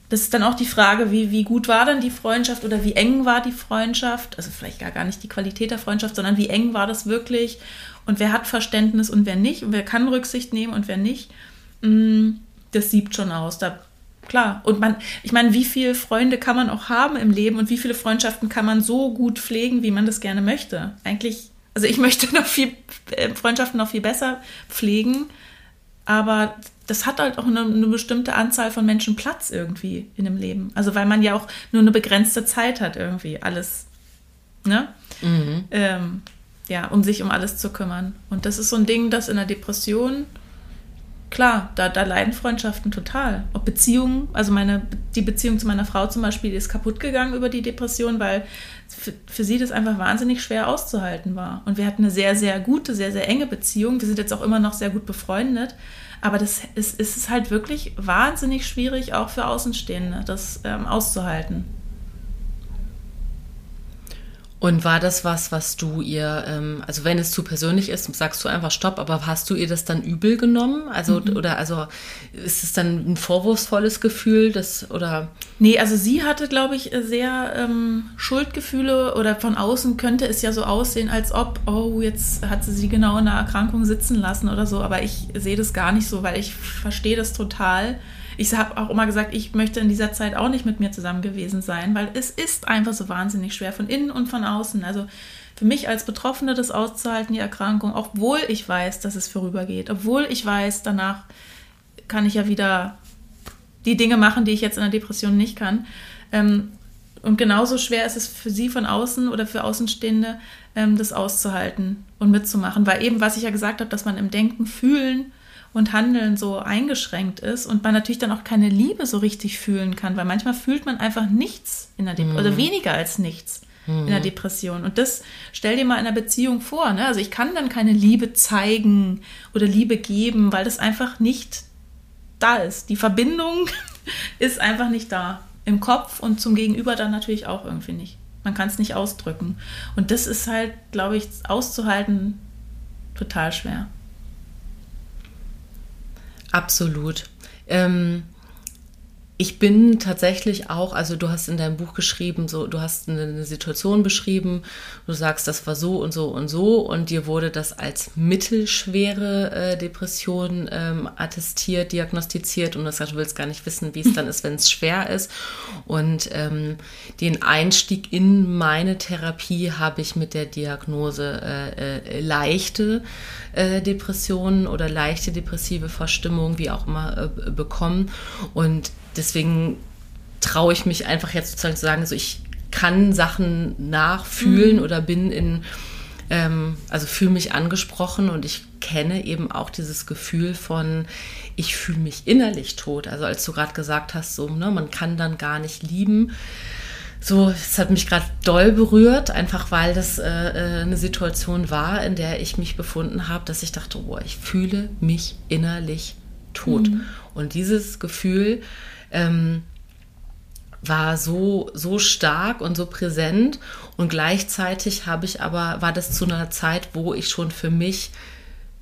A: das ist dann auch die Frage, wie, wie gut war dann die Freundschaft oder wie eng war die Freundschaft? Also vielleicht gar, gar nicht die Qualität der Freundschaft, sondern wie eng war das wirklich? Und wer hat Verständnis und wer nicht? Und wer kann Rücksicht nehmen und wer nicht? Mm, das sieht schon aus. Da klar. Und man, ich meine, wie viele Freunde kann man auch haben im Leben und wie viele Freundschaften kann man so gut pflegen, wie man das gerne möchte? Eigentlich, also ich <laughs> möchte noch viel äh, Freundschaften noch viel besser pflegen, aber das hat halt auch eine, eine, bestimmte Anzahl von Menschen Platz irgendwie in dem Leben. Also weil man ja auch nur eine begrenzte Zeit hat irgendwie alles, ne? Mhm. Ähm, ja, um sich um alles zu kümmern. Und das ist so ein Ding, das in der Depression klar, da, da leiden Freundschaften total. Ob Beziehungen, also meine, die Beziehung zu meiner Frau zum Beispiel ist kaputt gegangen über die Depression, weil für, für, sie das einfach wahnsinnig schwer auszuhalten war. Und wir hatten eine sehr, sehr gute, sehr, sehr enge Beziehung. Wir sind jetzt auch immer noch sehr gut befreundet. Aber das ist, ist halt wirklich wahnsinnig schwierig, auch für Außenstehende, das ähm, auszuhalten.
B: Und war das was, was du ihr, ähm, also wenn es zu persönlich ist, sagst du einfach Stopp, aber hast du ihr das dann übel genommen? Also, mhm. oder also ist es dann ein vorwurfsvolles Gefühl, das oder?
A: Nee, also sie hatte, glaube ich, sehr ähm, Schuldgefühle oder von außen könnte es ja so aussehen, als ob, oh, jetzt hat sie sie genau in der Erkrankung sitzen lassen oder so, aber ich sehe das gar nicht so, weil ich verstehe das total ich habe auch immer gesagt, ich möchte in dieser Zeit auch nicht mit mir zusammen gewesen sein, weil es ist einfach so wahnsinnig schwer von innen und von außen. Also für mich als Betroffene das auszuhalten, die Erkrankung, obwohl ich weiß, dass es vorübergeht, obwohl ich weiß, danach kann ich ja wieder die Dinge machen, die ich jetzt in der Depression nicht kann. Ähm, und genauso schwer ist es für sie von außen oder für Außenstehende, ähm, das auszuhalten und mitzumachen. Weil eben, was ich ja gesagt habe, dass man im Denken, Fühlen und Handeln so eingeschränkt ist und man natürlich dann auch keine Liebe so richtig fühlen kann, weil manchmal fühlt man einfach nichts in der Depression, mhm. oder weniger als nichts mhm. in der Depression. Und das stell dir mal in einer Beziehung vor. Ne? Also ich kann dann keine Liebe zeigen oder Liebe geben, weil das einfach nicht da ist. Die Verbindung <laughs> ist einfach nicht da. Im Kopf und zum Gegenüber dann natürlich auch irgendwie nicht. Man kann es nicht ausdrücken. Und das ist halt, glaube ich, auszuhalten total schwer.
B: Absolut. Ähm, ich bin tatsächlich auch, also du hast in deinem Buch geschrieben, so du hast eine, Situation beschrieben, du sagst, das war so und so und so und dir wurde das als mittelschwere äh, Depression ähm, attestiert, diagnostiziert und du sagst, du willst gar nicht wissen, wie es dann ist, wenn es schwer ist. Und ähm, den Einstieg in meine Therapie habe ich mit der Diagnose äh, äh, leichte äh, Depressionen oder leichte depressive Verstimmung, wie auch immer, äh, bekommen und deswegen traue ich mich einfach jetzt sozusagen zu sagen, so ich kann Sachen nachfühlen mhm. oder bin in, ähm, also fühle mich angesprochen und ich kenne eben auch dieses Gefühl von, ich fühle mich innerlich tot. Also als du gerade gesagt hast, so, ne, man kann dann gar nicht lieben. So, es hat mich gerade doll berührt, einfach weil das äh, äh eine Situation war, in der ich mich befunden habe, dass ich dachte, oh, ich fühle mich innerlich tot. Mhm. Und dieses Gefühl, ähm, war so, so stark und so präsent. Und gleichzeitig habe ich aber, war das zu einer Zeit, wo ich schon für mich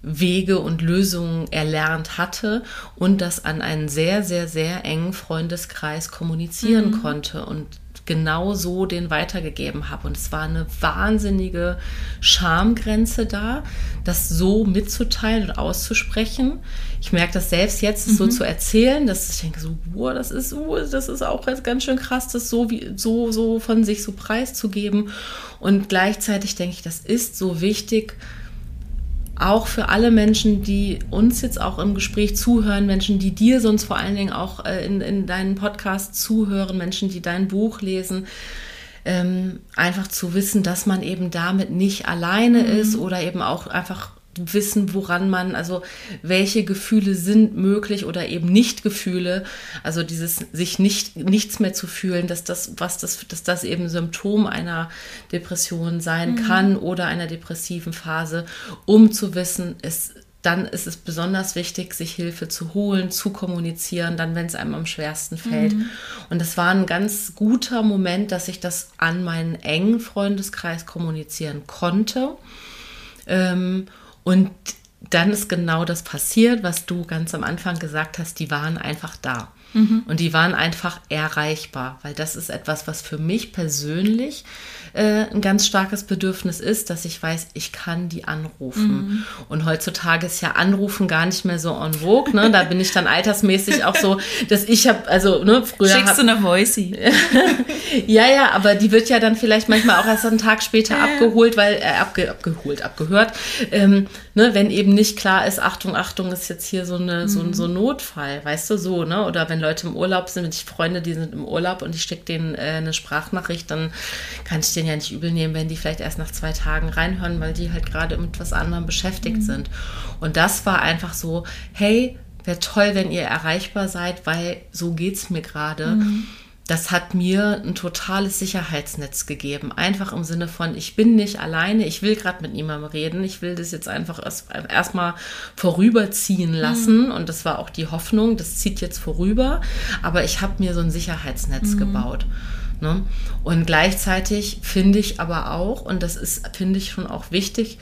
B: Wege und Lösungen erlernt hatte und das an einen sehr, sehr, sehr engen Freundeskreis kommunizieren mhm. konnte. Und genau so den weitergegeben habe. Und es war eine wahnsinnige Schamgrenze da, das so mitzuteilen und auszusprechen. Ich merke das selbst jetzt, mhm. so zu erzählen, dass ich denke so, boah, das ist, uh, das ist auch ganz schön krass, das so, wie, so, so von sich so preiszugeben. Und gleichzeitig denke ich, das ist so wichtig, auch für alle Menschen, die uns jetzt auch im Gespräch zuhören, Menschen, die dir sonst vor allen Dingen auch äh, in, in deinen Podcast zuhören, Menschen, die dein Buch lesen, ähm, einfach zu wissen, dass man eben damit nicht alleine mhm. ist oder eben auch einfach wissen, woran man, also welche Gefühle sind möglich oder eben nicht Gefühle. Also dieses sich nicht nichts mehr zu fühlen, dass das, was das, dass das eben Symptom einer Depression sein mhm. kann oder einer depressiven Phase, um zu wissen, es dann ist es besonders wichtig, sich Hilfe zu holen, zu kommunizieren, dann, wenn es einem am schwersten fällt. Mhm. Und das war ein ganz guter Moment, dass ich das an meinen engen Freundeskreis kommunizieren konnte. Ähm, und dann ist genau das passiert, was du ganz am Anfang gesagt hast, die waren einfach da. Mhm. Und die waren einfach erreichbar, weil das ist etwas, was für mich persönlich äh, ein ganz starkes Bedürfnis ist, dass ich weiß, ich kann die anrufen. Mhm. Und heutzutage ist ja Anrufen gar nicht mehr so en vogue. Ne? Da bin ich dann altersmäßig auch so, dass ich habe, also ne, früher.
A: Schickst hab, du eine Voicey? <laughs>
B: ja, ja, aber die wird ja dann vielleicht manchmal auch erst einen Tag später ja, abgeholt, weil, äh, abge, abgeholt, abgehört, ähm, ne, wenn eben nicht klar ist, Achtung, Achtung, ist jetzt hier so, eine, mhm. so, so ein Notfall, weißt du, so, ne? Oder wenn Leute im Urlaub sind, wenn ich Freunde, die sind im Urlaub und ich schicke denen äh, eine Sprachnachricht, dann kann ich den ja nicht übel nehmen, wenn die vielleicht erst nach zwei Tagen reinhören, weil die halt gerade mit was anderem beschäftigt mhm. sind. Und das war einfach so, hey, wäre toll, wenn ihr erreichbar seid, weil so geht es mir gerade. Mhm das hat mir ein totales Sicherheitsnetz gegeben. Einfach im Sinne von, ich bin nicht alleine, ich will gerade mit niemandem reden, ich will das jetzt einfach erstmal erst vorüberziehen lassen. Mhm. Und das war auch die Hoffnung, das zieht jetzt vorüber. Aber ich habe mir so ein Sicherheitsnetz mhm. gebaut. Ne? Und gleichzeitig finde ich aber auch, und das ist, finde ich schon auch wichtig,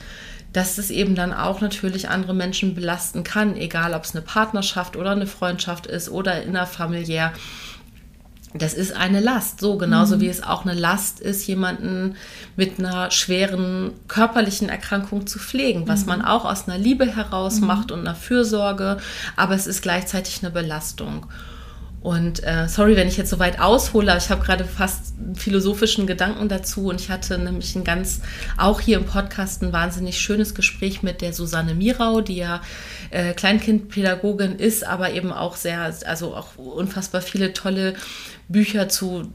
B: dass es eben dann auch natürlich andere Menschen belasten kann, egal ob es eine Partnerschaft oder eine Freundschaft ist oder innerfamiliär das ist eine Last, so genauso mhm. wie es auch eine Last ist, jemanden mit einer schweren körperlichen Erkrankung zu pflegen, was mhm. man auch aus einer Liebe heraus mhm. macht und einer Fürsorge, aber es ist gleichzeitig eine Belastung. Und äh, sorry, wenn ich jetzt so weit aushole, aber ich habe gerade fast einen philosophischen Gedanken dazu und ich hatte nämlich ein ganz, auch hier im Podcast ein wahnsinnig schönes Gespräch mit der Susanne Mirau, die ja äh, Kleinkindpädagogin ist, aber eben auch sehr, also auch unfassbar viele tolle Bücher zu,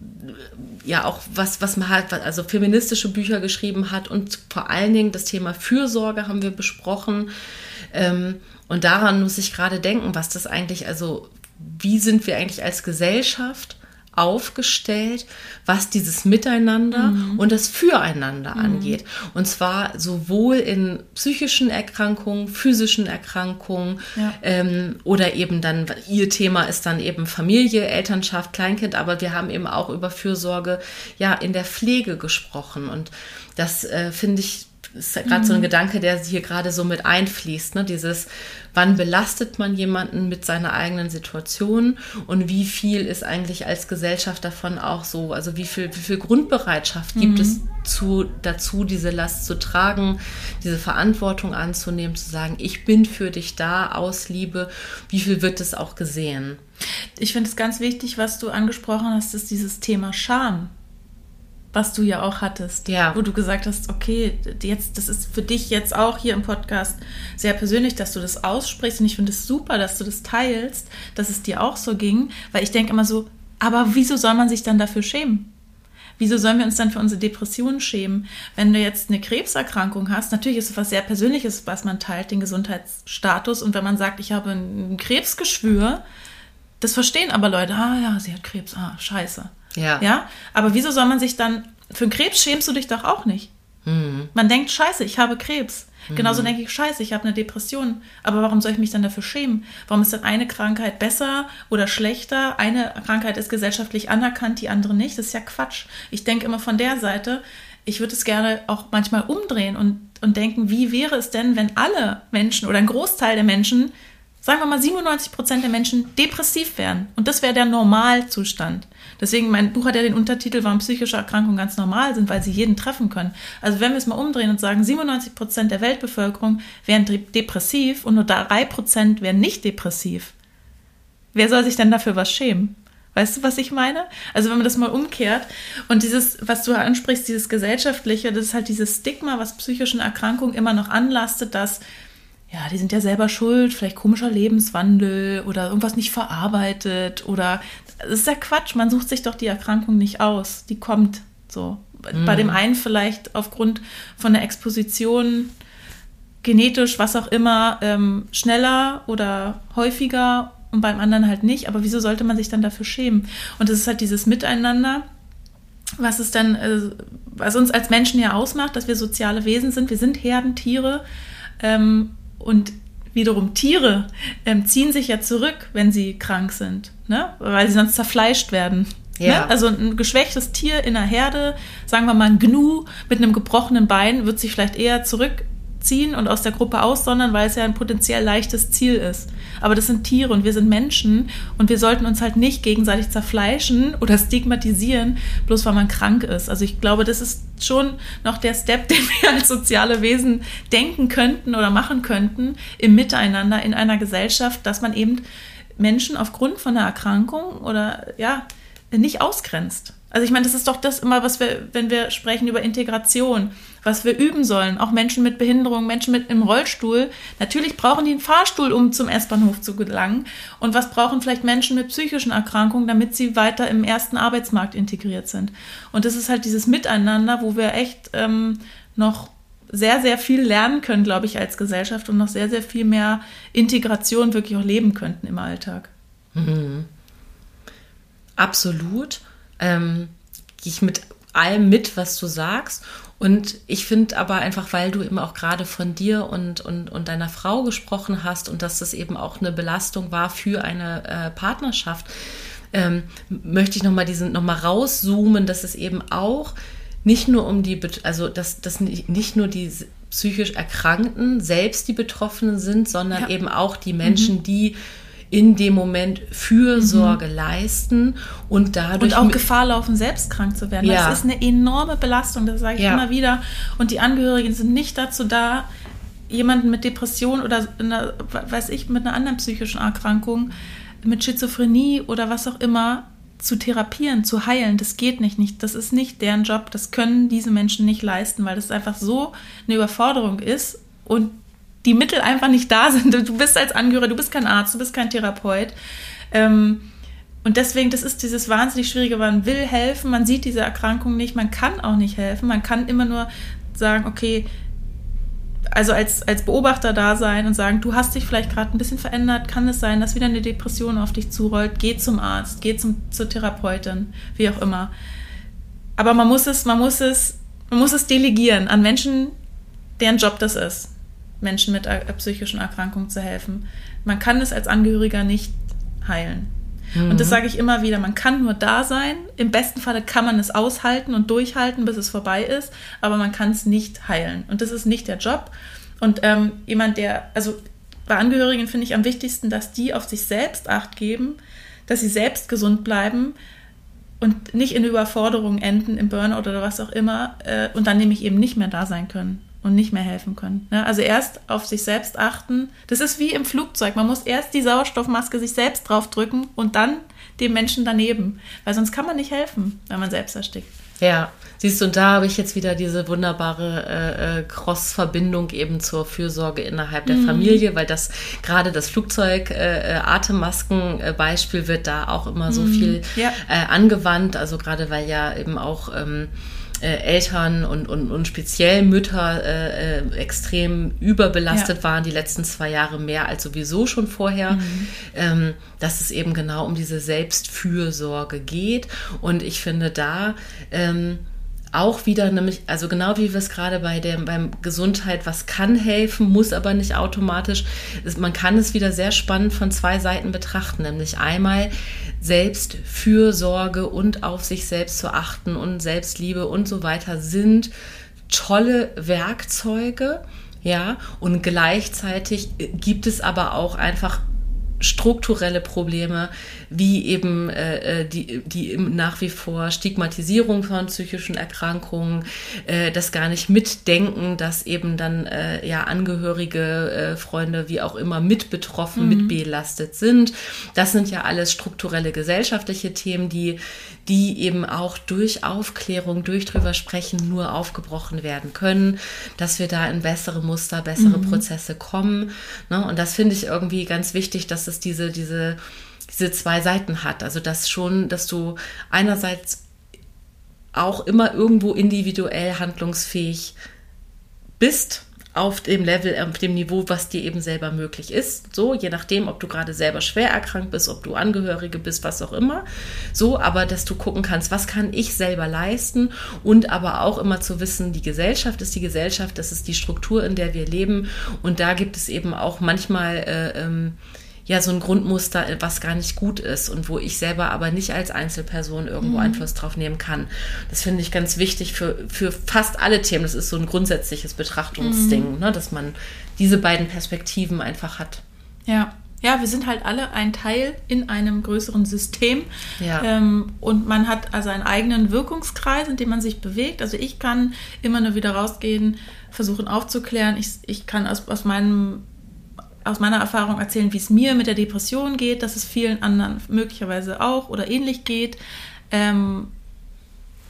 B: ja auch was, was man halt, also feministische Bücher geschrieben hat und vor allen Dingen das Thema Fürsorge haben wir besprochen. Ähm, und daran muss ich gerade denken, was das eigentlich, also wie sind wir eigentlich als Gesellschaft aufgestellt, was dieses Miteinander mhm. und das Füreinander mhm. angeht. Und zwar sowohl in psychischen Erkrankungen, physischen Erkrankungen ja. ähm, oder eben dann, ihr Thema ist dann eben Familie, Elternschaft, Kleinkind, aber wir haben eben auch über Fürsorge ja in der Pflege gesprochen. Und das äh, finde ich ist gerade mhm. so ein mhm. Gedanke, der hier gerade so mit einfließt. Ne? Dieses, wann belastet man jemanden mit seiner eigenen Situation und wie viel ist eigentlich als Gesellschaft davon auch so, also wie viel, wie viel Grundbereitschaft gibt mhm. es zu, dazu, diese Last zu tragen, diese Verantwortung anzunehmen, zu sagen, ich bin für dich da aus Liebe, wie viel wird es auch gesehen?
A: Ich finde es ganz wichtig, was du angesprochen hast, ist dieses Thema Scham was du ja auch hattest, ja. wo du gesagt hast, okay, jetzt, das ist für dich jetzt auch hier im Podcast sehr persönlich, dass du das aussprichst und ich finde es super, dass du das teilst, dass es dir auch so ging, weil ich denke immer so, aber wieso soll man sich dann dafür schämen? Wieso sollen wir uns dann für unsere Depressionen schämen? Wenn du jetzt eine Krebserkrankung hast, natürlich ist es was sehr Persönliches, was man teilt, den Gesundheitsstatus. Und wenn man sagt, ich habe ein Krebsgeschwür, das verstehen aber Leute, ah ja, sie hat Krebs, ah, scheiße. Ja. Ja. Aber wieso soll man sich dann, für einen Krebs schämst du dich doch auch nicht. Mhm. Man denkt, scheiße, ich habe Krebs. Mhm. Genauso denke ich, scheiße, ich habe eine Depression. Aber warum soll ich mich dann dafür schämen? Warum ist dann eine Krankheit besser oder schlechter? Eine Krankheit ist gesellschaftlich anerkannt, die andere nicht. Das ist ja Quatsch. Ich denke immer von der Seite, ich würde es gerne auch manchmal umdrehen und, und denken, wie wäre es denn, wenn alle Menschen oder ein Großteil der Menschen, sagen wir mal 97 Prozent der Menschen, depressiv wären? Und das wäre der Normalzustand. Deswegen, mein Buch hat ja den Untertitel, warum psychische Erkrankungen ganz normal sind, weil sie jeden treffen können. Also wenn wir es mal umdrehen und sagen, 97 Prozent der Weltbevölkerung wären depressiv und nur drei Prozent wären nicht depressiv. Wer soll sich denn dafür was schämen? Weißt du, was ich meine? Also wenn man das mal umkehrt und dieses, was du ansprichst, dieses gesellschaftliche, das ist halt dieses Stigma, was psychischen Erkrankungen immer noch anlastet, dass ja, die sind ja selber schuld, vielleicht komischer Lebenswandel oder irgendwas nicht verarbeitet oder das ist ja Quatsch, man sucht sich doch die Erkrankung nicht aus, die kommt so. Mhm. Bei dem einen vielleicht aufgrund von der Exposition genetisch, was auch immer, ähm, schneller oder häufiger und beim anderen halt nicht. Aber wieso sollte man sich dann dafür schämen? Und es ist halt dieses Miteinander, was es dann, äh, was uns als Menschen ja ausmacht, dass wir soziale Wesen sind. Wir sind Herdentiere ähm, und wiederum Tiere ähm, ziehen sich ja zurück, wenn sie krank sind, ne? weil sie sonst zerfleischt werden. Ne? Ja. Ne? Also ein geschwächtes Tier in einer Herde, sagen wir mal ein Gnu mit einem gebrochenen Bein, wird sich vielleicht eher zurück ziehen und aus der Gruppe aussondern, weil es ja ein potenziell leichtes Ziel ist. Aber das sind Tiere und wir sind Menschen und wir sollten uns halt nicht gegenseitig zerfleischen oder stigmatisieren, bloß weil man krank ist. Also ich glaube, das ist schon noch der Step, <laughs> den wir als soziale Wesen denken könnten oder machen könnten im Miteinander in einer Gesellschaft, dass man eben Menschen aufgrund von einer Erkrankung oder ja nicht ausgrenzt. Also ich meine, das ist doch das immer, was wir, wenn wir sprechen über Integration, was wir üben sollen. Auch Menschen mit Behinderung, Menschen mit im Rollstuhl. Natürlich brauchen die einen Fahrstuhl, um zum S-Bahnhof zu gelangen. Und was brauchen vielleicht Menschen mit psychischen Erkrankungen, damit sie weiter im ersten Arbeitsmarkt integriert sind? Und das ist halt dieses Miteinander, wo wir echt ähm, noch sehr, sehr viel lernen können, glaube ich, als Gesellschaft und noch sehr, sehr viel mehr Integration wirklich auch leben könnten im Alltag. Mhm.
B: Absolut ähm, gehe ich mit allem mit, was du sagst. Und ich finde aber einfach, weil du eben auch gerade von dir und, und, und deiner Frau gesprochen hast und dass das eben auch eine Belastung war für eine äh, Partnerschaft, ähm, möchte ich nochmal diesen nochmal rauszoomen, dass es eben auch nicht nur um die, also dass, dass nicht nur die psychisch Erkrankten selbst die Betroffenen sind, sondern ja. eben auch die Menschen, mhm. die in dem Moment Fürsorge mhm. leisten und dadurch.
A: Und auch Gefahr laufen, selbst krank zu werden. Ja. Das ist eine enorme Belastung, das sage ich ja. immer wieder. Und die Angehörigen sind nicht dazu da, jemanden mit Depression oder einer, weiß ich, mit einer anderen psychischen Erkrankung mit Schizophrenie oder was auch immer zu therapieren, zu heilen, das geht nicht, nicht. Das ist nicht deren Job. Das können diese Menschen nicht leisten, weil das einfach so eine Überforderung ist und die Mittel einfach nicht da sind. Du bist als Angehöriger, du bist kein Arzt, du bist kein Therapeut. Ähm, und deswegen, das ist dieses wahnsinnig Schwierige, man will helfen, man sieht diese Erkrankung nicht, man kann auch nicht helfen, man kann immer nur sagen, okay, also als, als Beobachter da sein und sagen, du hast dich vielleicht gerade ein bisschen verändert, kann es sein, dass wieder eine Depression auf dich zurollt, geh zum Arzt, geh zum, zur Therapeutin, wie auch immer. Aber man muss es, man muss es, man muss es delegieren an Menschen, deren Job das ist, Menschen mit psychischen Erkrankungen zu helfen. Man kann es als Angehöriger nicht heilen. Mhm. Und das mhm. sage ich immer wieder, man kann nur da sein. Im besten Falle kann man es aushalten und durchhalten, bis es vorbei ist, aber man kann es nicht heilen. Und das ist nicht der Job. Und ähm, jemand, der, also bei Angehörigen finde ich am wichtigsten, dass die auf sich selbst acht geben, dass sie selbst gesund bleiben und nicht in Überforderung enden, im Burnout oder was auch immer, äh, und dann nämlich eben nicht mehr da sein können und nicht mehr helfen können. Ne? Also erst auf sich selbst achten. Das ist wie im Flugzeug. Man muss erst die Sauerstoffmaske sich selbst draufdrücken und dann dem Menschen daneben. Weil sonst kann man nicht helfen, wenn man selbst erstickt.
B: Ja, siehst du, und da habe ich jetzt wieder diese wunderbare äh, äh Cross-Verbindung eben zur Fürsorge innerhalb der mhm. Familie, weil das gerade das Flugzeug-Atemmasken-Beispiel äh, äh wird da auch immer so mhm. viel ja. äh, angewandt. Also gerade weil ja eben auch ähm, äh, Eltern und, und, und speziell Mütter äh, äh, extrem überbelastet ja. waren die letzten zwei Jahre mehr als sowieso schon vorher, mhm. ähm, dass es eben genau um diese Selbstfürsorge geht. Und ich finde da, ähm, auch wieder nämlich, also genau wie wir es gerade bei der beim Gesundheit, was kann helfen, muss aber nicht automatisch. Ist, man kann es wieder sehr spannend von zwei Seiten betrachten, nämlich einmal Selbstfürsorge und auf sich selbst zu achten und Selbstliebe und so weiter sind tolle Werkzeuge. Ja, und gleichzeitig gibt es aber auch einfach strukturelle Probleme, wie eben äh, äh die, die nach wie vor Stigmatisierung von psychischen Erkrankungen, äh, das gar nicht mitdenken, dass eben dann äh, ja Angehörige, äh, Freunde, wie auch immer mit betroffen, mhm. mit belastet sind. Das sind ja alles strukturelle gesellschaftliche Themen, die, die eben auch durch Aufklärung, durch drüber sprechen, nur aufgebrochen werden können, dass wir da in bessere Muster, bessere mhm. Prozesse kommen. Ne? Und das finde ich irgendwie ganz wichtig, dass es diese, diese diese zwei Seiten hat. Also dass schon, dass du einerseits auch immer irgendwo individuell handlungsfähig bist auf dem Level, auf dem Niveau, was dir eben selber möglich ist. So, je nachdem, ob du gerade selber schwer erkrankt bist, ob du Angehörige bist, was auch immer. So, aber dass du gucken kannst, was kann ich selber leisten und aber auch immer zu wissen, die Gesellschaft ist die Gesellschaft, das ist die Struktur, in der wir leben und da gibt es eben auch manchmal äh, ähm, ja so ein Grundmuster, was gar nicht gut ist und wo ich selber aber nicht als Einzelperson irgendwo mhm. Einfluss drauf nehmen kann. Das finde ich ganz wichtig für, für fast alle Themen. Das ist so ein grundsätzliches Betrachtungsding, mhm. ne, dass man diese beiden Perspektiven einfach hat.
A: Ja. Ja, wir sind halt alle ein Teil in einem größeren System. Ja. Ähm, und man hat also einen eigenen Wirkungskreis, in dem man sich bewegt. Also ich kann immer nur wieder rausgehen, versuchen aufzuklären. Ich, ich kann aus, aus meinem aus meiner Erfahrung erzählen, wie es mir mit der Depression geht, dass es vielen anderen möglicherweise auch oder ähnlich geht. Ähm,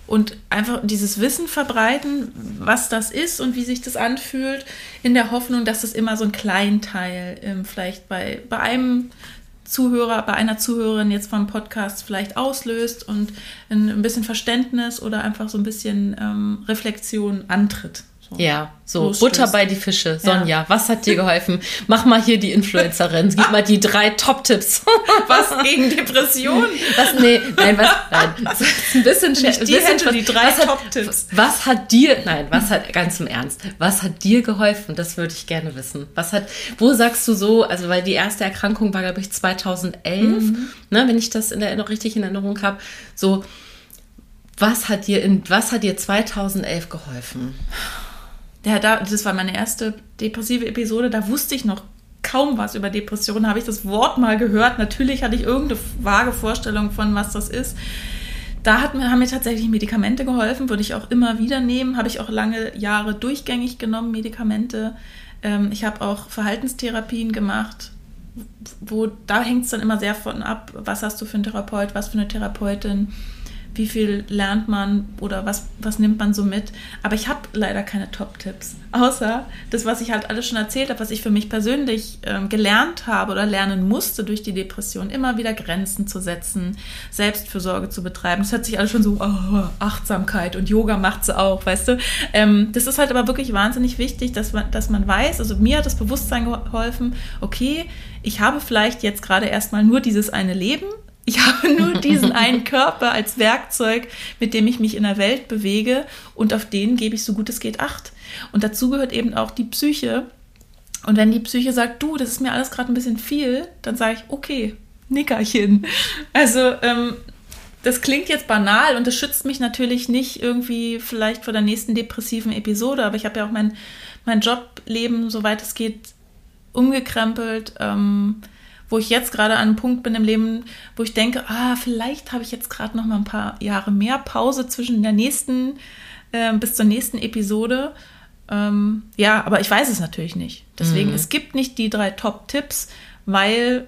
A: und einfach dieses Wissen verbreiten, was das ist und wie sich das anfühlt, in der Hoffnung, dass es immer so ein Kleinteil ähm, vielleicht bei, bei einem Zuhörer, bei einer Zuhörerin jetzt vom Podcast vielleicht auslöst und ein, bisschen Verständnis oder einfach so ein bisschen ähm, Reflexion antritt.
B: Ja, so Butter bei die Fische. Sonja, ja. was hat dir geholfen? Mach mal hier die Influencerin. Gib mal die drei Top-Tipps. <laughs>
A: was gegen Depressionen?
B: Was, nee, nein, was, nein. Ein bisschen, Nicht die, bisschen hätte die drei Top-Tipps. Was hat dir, nein, was hat, ganz im Ernst, was hat dir geholfen? Das würde ich gerne wissen. Was hat, wo sagst du so, also, weil die erste Erkrankung war, glaube ich, 2011, mhm. ne, wenn ich das in der, noch richtig in Erinnerung habe, so, was hat dir in, was hat dir 2011 geholfen?
A: Der, da, das war meine erste depressive Episode, da wusste ich noch kaum was über Depressionen, habe ich das Wort mal gehört. Natürlich hatte ich irgendeine vage Vorstellung von, was das ist. Da hat haben mir tatsächlich Medikamente geholfen, würde ich auch immer wieder nehmen, habe ich auch lange Jahre durchgängig genommen, Medikamente. Ähm, ich habe auch Verhaltenstherapien gemacht, wo da hängt es dann immer sehr von ab, was hast du für einen Therapeut, was für eine Therapeutin wie viel lernt man oder was, was nimmt man so mit. Aber ich habe leider keine Top-Tipps, außer das, was ich halt alles schon erzählt habe, was ich für mich persönlich ähm, gelernt habe oder lernen musste durch die Depression, immer wieder Grenzen zu setzen, Selbstfürsorge zu betreiben. Das hört sich alles schon so, oh, Achtsamkeit und Yoga macht sie auch, weißt du. Ähm, das ist halt aber wirklich wahnsinnig wichtig, dass man, dass man weiß, also mir hat das Bewusstsein geholfen, okay, ich habe vielleicht jetzt gerade erstmal nur dieses eine Leben, ich habe nur <laughs> diesen einen Körper als Werkzeug, mit dem ich mich in der Welt bewege und auf den gebe ich so gut es geht Acht. Und dazu gehört eben auch die Psyche. Und wenn die Psyche sagt, du, das ist mir alles gerade ein bisschen viel, dann sage ich, okay, Nickerchen. Also ähm, das klingt jetzt banal und das schützt mich natürlich nicht irgendwie vielleicht vor der nächsten depressiven Episode, aber ich habe ja auch mein, mein Jobleben, soweit es geht, umgekrempelt. Ähm, wo ich jetzt gerade an einem Punkt bin im Leben, wo ich denke, ah, vielleicht habe ich jetzt gerade noch mal ein paar Jahre mehr Pause zwischen der nächsten äh, bis zur nächsten Episode. Ähm, ja, aber ich weiß es natürlich nicht. Deswegen, mhm. es gibt nicht die drei Top-Tipps, weil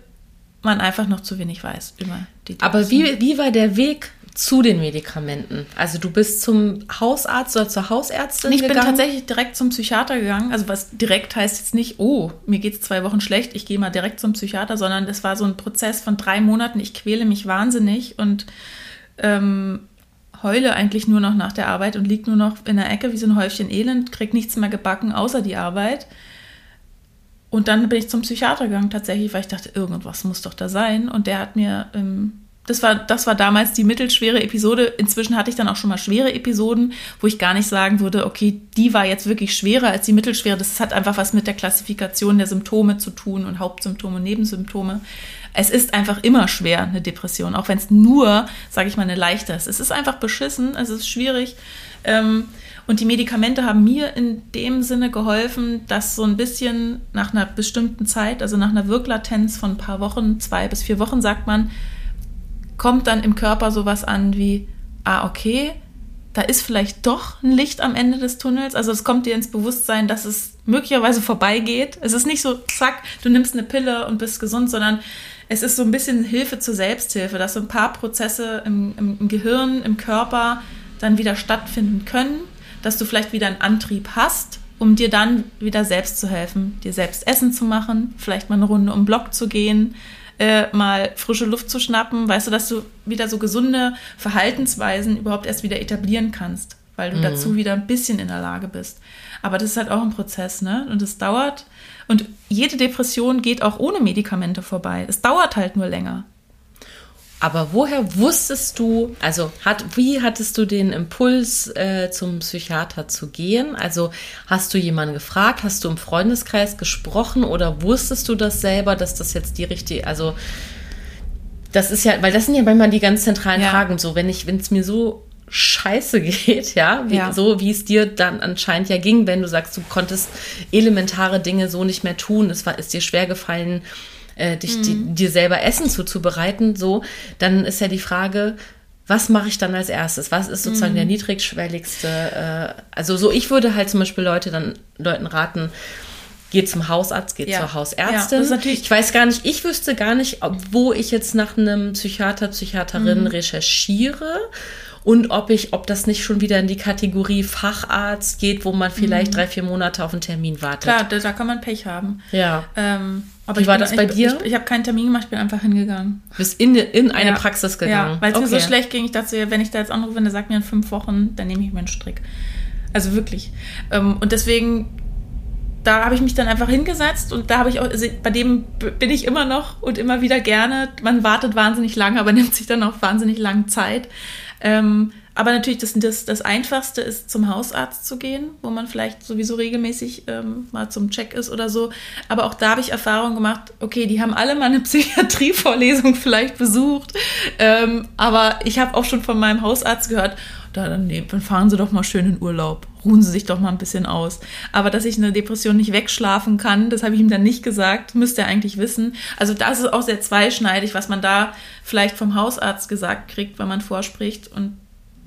A: man einfach noch zu wenig weiß über
B: die Tipps. Aber wie, wie war der Weg zu den Medikamenten? Also du bist zum Hausarzt oder zur Hausärztin
A: ich gegangen? Ich bin tatsächlich direkt zum Psychiater gegangen. Also was direkt heißt jetzt nicht, oh, mir geht es zwei Wochen schlecht, ich gehe mal direkt zum Psychiater, sondern es war so ein Prozess von drei Monaten. Ich quäle mich wahnsinnig und ähm, heule eigentlich nur noch nach der Arbeit und liege nur noch in der Ecke wie so ein Häufchen Elend, krieg nichts mehr gebacken außer die Arbeit. Und dann bin ich zum Psychiater gegangen tatsächlich, weil ich dachte, irgendwas muss doch da sein. Und der hat mir ähm, das war, das war damals die mittelschwere Episode. Inzwischen hatte ich dann auch schon mal schwere Episoden, wo ich gar nicht sagen würde, okay, die war jetzt wirklich schwerer als die mittelschwere. Das hat einfach was mit der Klassifikation der Symptome zu tun und Hauptsymptome und Nebensymptome. Es ist einfach immer schwer, eine Depression, auch wenn es nur, sage ich mal, eine leichte ist. Es ist einfach beschissen, es ist schwierig. Ähm, und die Medikamente haben mir in dem Sinne geholfen, dass so ein bisschen nach einer bestimmten Zeit, also nach einer Wirklatenz von ein paar Wochen, zwei bis vier Wochen, sagt man, kommt dann im Körper sowas an wie, ah, okay, da ist vielleicht doch ein Licht am Ende des Tunnels. Also es kommt dir ins Bewusstsein, dass es möglicherweise vorbeigeht. Es ist nicht so, zack, du nimmst eine Pille und bist gesund, sondern es ist so ein bisschen Hilfe zur Selbsthilfe, dass so ein paar Prozesse im, im, im Gehirn, im Körper dann wieder stattfinden können, dass du vielleicht wieder einen Antrieb hast, um dir dann wieder selbst zu helfen, dir selbst Essen zu machen, vielleicht mal eine Runde um den Block zu gehen, äh, mal frische Luft zu schnappen, weißt du, dass du wieder so gesunde Verhaltensweisen überhaupt erst wieder etablieren kannst, weil du mhm. dazu wieder ein bisschen in der Lage bist. Aber das ist halt auch ein Prozess, ne? Und es dauert. Und jede Depression geht auch ohne Medikamente vorbei. Es dauert halt nur länger.
B: Aber woher wusstest du, also hat, wie hattest du den Impuls, äh, zum Psychiater zu gehen? Also hast du jemanden gefragt, hast du im Freundeskreis gesprochen oder wusstest du das selber, dass das jetzt die richtige, also das ist ja, weil das sind ja manchmal die ganz zentralen ja. Fragen. So, wenn ich, wenn es mir so scheiße <laughs> geht, ja, wie, ja, so wie es dir dann anscheinend ja ging, wenn du sagst, du konntest elementare Dinge so nicht mehr tun, es war, ist dir schwer gefallen, äh, dich, mhm. die, dir selber Essen zuzubereiten, so, dann ist ja die Frage, was mache ich dann als erstes? Was ist sozusagen mhm. der niedrigschwelligste? Äh, also so, ich würde halt zum Beispiel Leute dann Leuten raten, geht zum Hausarzt, geht ja. zur Hausärztin. Ja, ich weiß gar nicht, ich wüsste gar nicht, wo ich jetzt nach einem Psychiater, Psychiaterin mhm. recherchiere und ob ich, ob das nicht schon wieder in die Kategorie Facharzt geht, wo man vielleicht mhm. drei, vier Monate auf einen Termin wartet.
A: Klar, da, da kann man Pech haben.
B: Ja.
A: Ähm, aber Wie war das bei ich, dir? Ich, ich habe keinen Termin gemacht, bin einfach hingegangen.
B: Bist in, in eine ja. Praxis gegangen?
A: Ja, weil es okay. mir so schlecht ging. Ich dachte, wenn ich da jetzt anrufe, der sagt mir in fünf Wochen, dann nehme ich mir einen Strick. Also wirklich. Ähm, und deswegen, da habe ich mich dann einfach hingesetzt und da habe ich auch, also bei dem bin ich immer noch und immer wieder gerne. Man wartet wahnsinnig lange, aber <laughs> nimmt sich dann auch wahnsinnig lange Zeit. Ähm, aber natürlich, das, das, das Einfachste ist, zum Hausarzt zu gehen, wo man vielleicht sowieso regelmäßig ähm, mal zum Check ist oder so. Aber auch da habe ich Erfahrung gemacht, okay, die haben alle mal eine <laughs> Psychiatrievorlesung vielleicht besucht. Ähm, aber ich habe auch schon von meinem Hausarzt gehört, da, dann, nee, dann fahren Sie doch mal schön in Urlaub. Ruhen Sie sich doch mal ein bisschen aus. Aber dass ich eine Depression nicht wegschlafen kann, das habe ich ihm dann nicht gesagt, müsste er eigentlich wissen. Also das ist auch sehr zweischneidig, was man da vielleicht vom Hausarzt gesagt kriegt, wenn man vorspricht und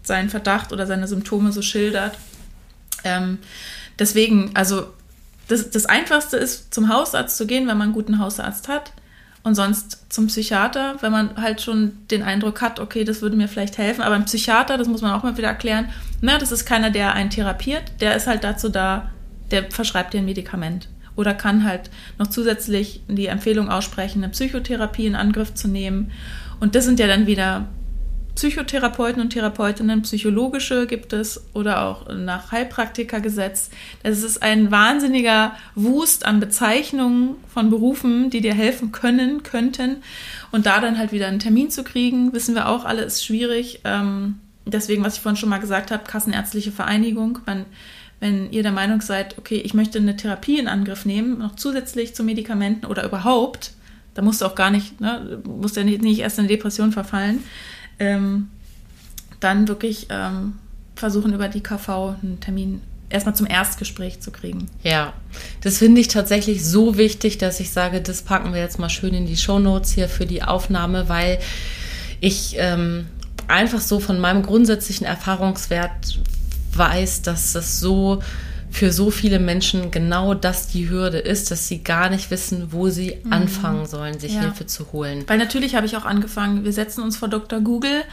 A: seinen Verdacht oder seine Symptome so schildert. Ähm, deswegen, also das, das Einfachste ist, zum Hausarzt zu gehen, wenn man einen guten Hausarzt hat. und sonst zum Psychiater, wenn man halt schon den Eindruck hat, okay, das würde mir vielleicht helfen. Aber ein Psychiater, das muss man auch mal wieder erklären, na, das ist keiner, der einen therapiert, der ist halt dazu da, der verschreibt dir ein Medikament oder kann halt noch zusätzlich die Empfehlung aussprechen, eine Psychotherapie in Angriff zu nehmen. Und das sind ja dann wieder Psychotherapeuten und Therapeutinnen, psychologische gibt es oder auch nach Heilpraktikergesetz. Das ist ein wahnsinniger Wust an Bezeichnungen von Berufen, die dir helfen können, könnten. Und da dann halt wieder einen Termin zu kriegen, wissen wir auch alle, ist schwierig. Ähm, deswegen, was ich vorhin schon mal gesagt habe, Kassenärztliche Vereinigung. Man, wenn ihr der Meinung seid, okay, ich möchte eine Therapie in Angriff nehmen, noch zusätzlich zu Medikamenten oder überhaupt, da musst du auch gar nicht, ne, musst ja nicht, nicht erst in Depression verfallen, ähm, dann wirklich ähm, versuchen, über die KV einen Termin erstmal zum Erstgespräch zu kriegen.
B: Ja, das finde ich tatsächlich so wichtig, dass ich sage, das packen wir jetzt mal schön in die Shownotes hier für die Aufnahme, weil ich ähm, einfach so von meinem grundsätzlichen Erfahrungswert weiß, dass das so für so viele Menschen genau das die Hürde ist, dass sie gar nicht wissen, wo sie mhm. anfangen sollen, sich ja. Hilfe zu holen.
A: Weil natürlich habe ich auch angefangen, wir setzen uns vor Dr. Google,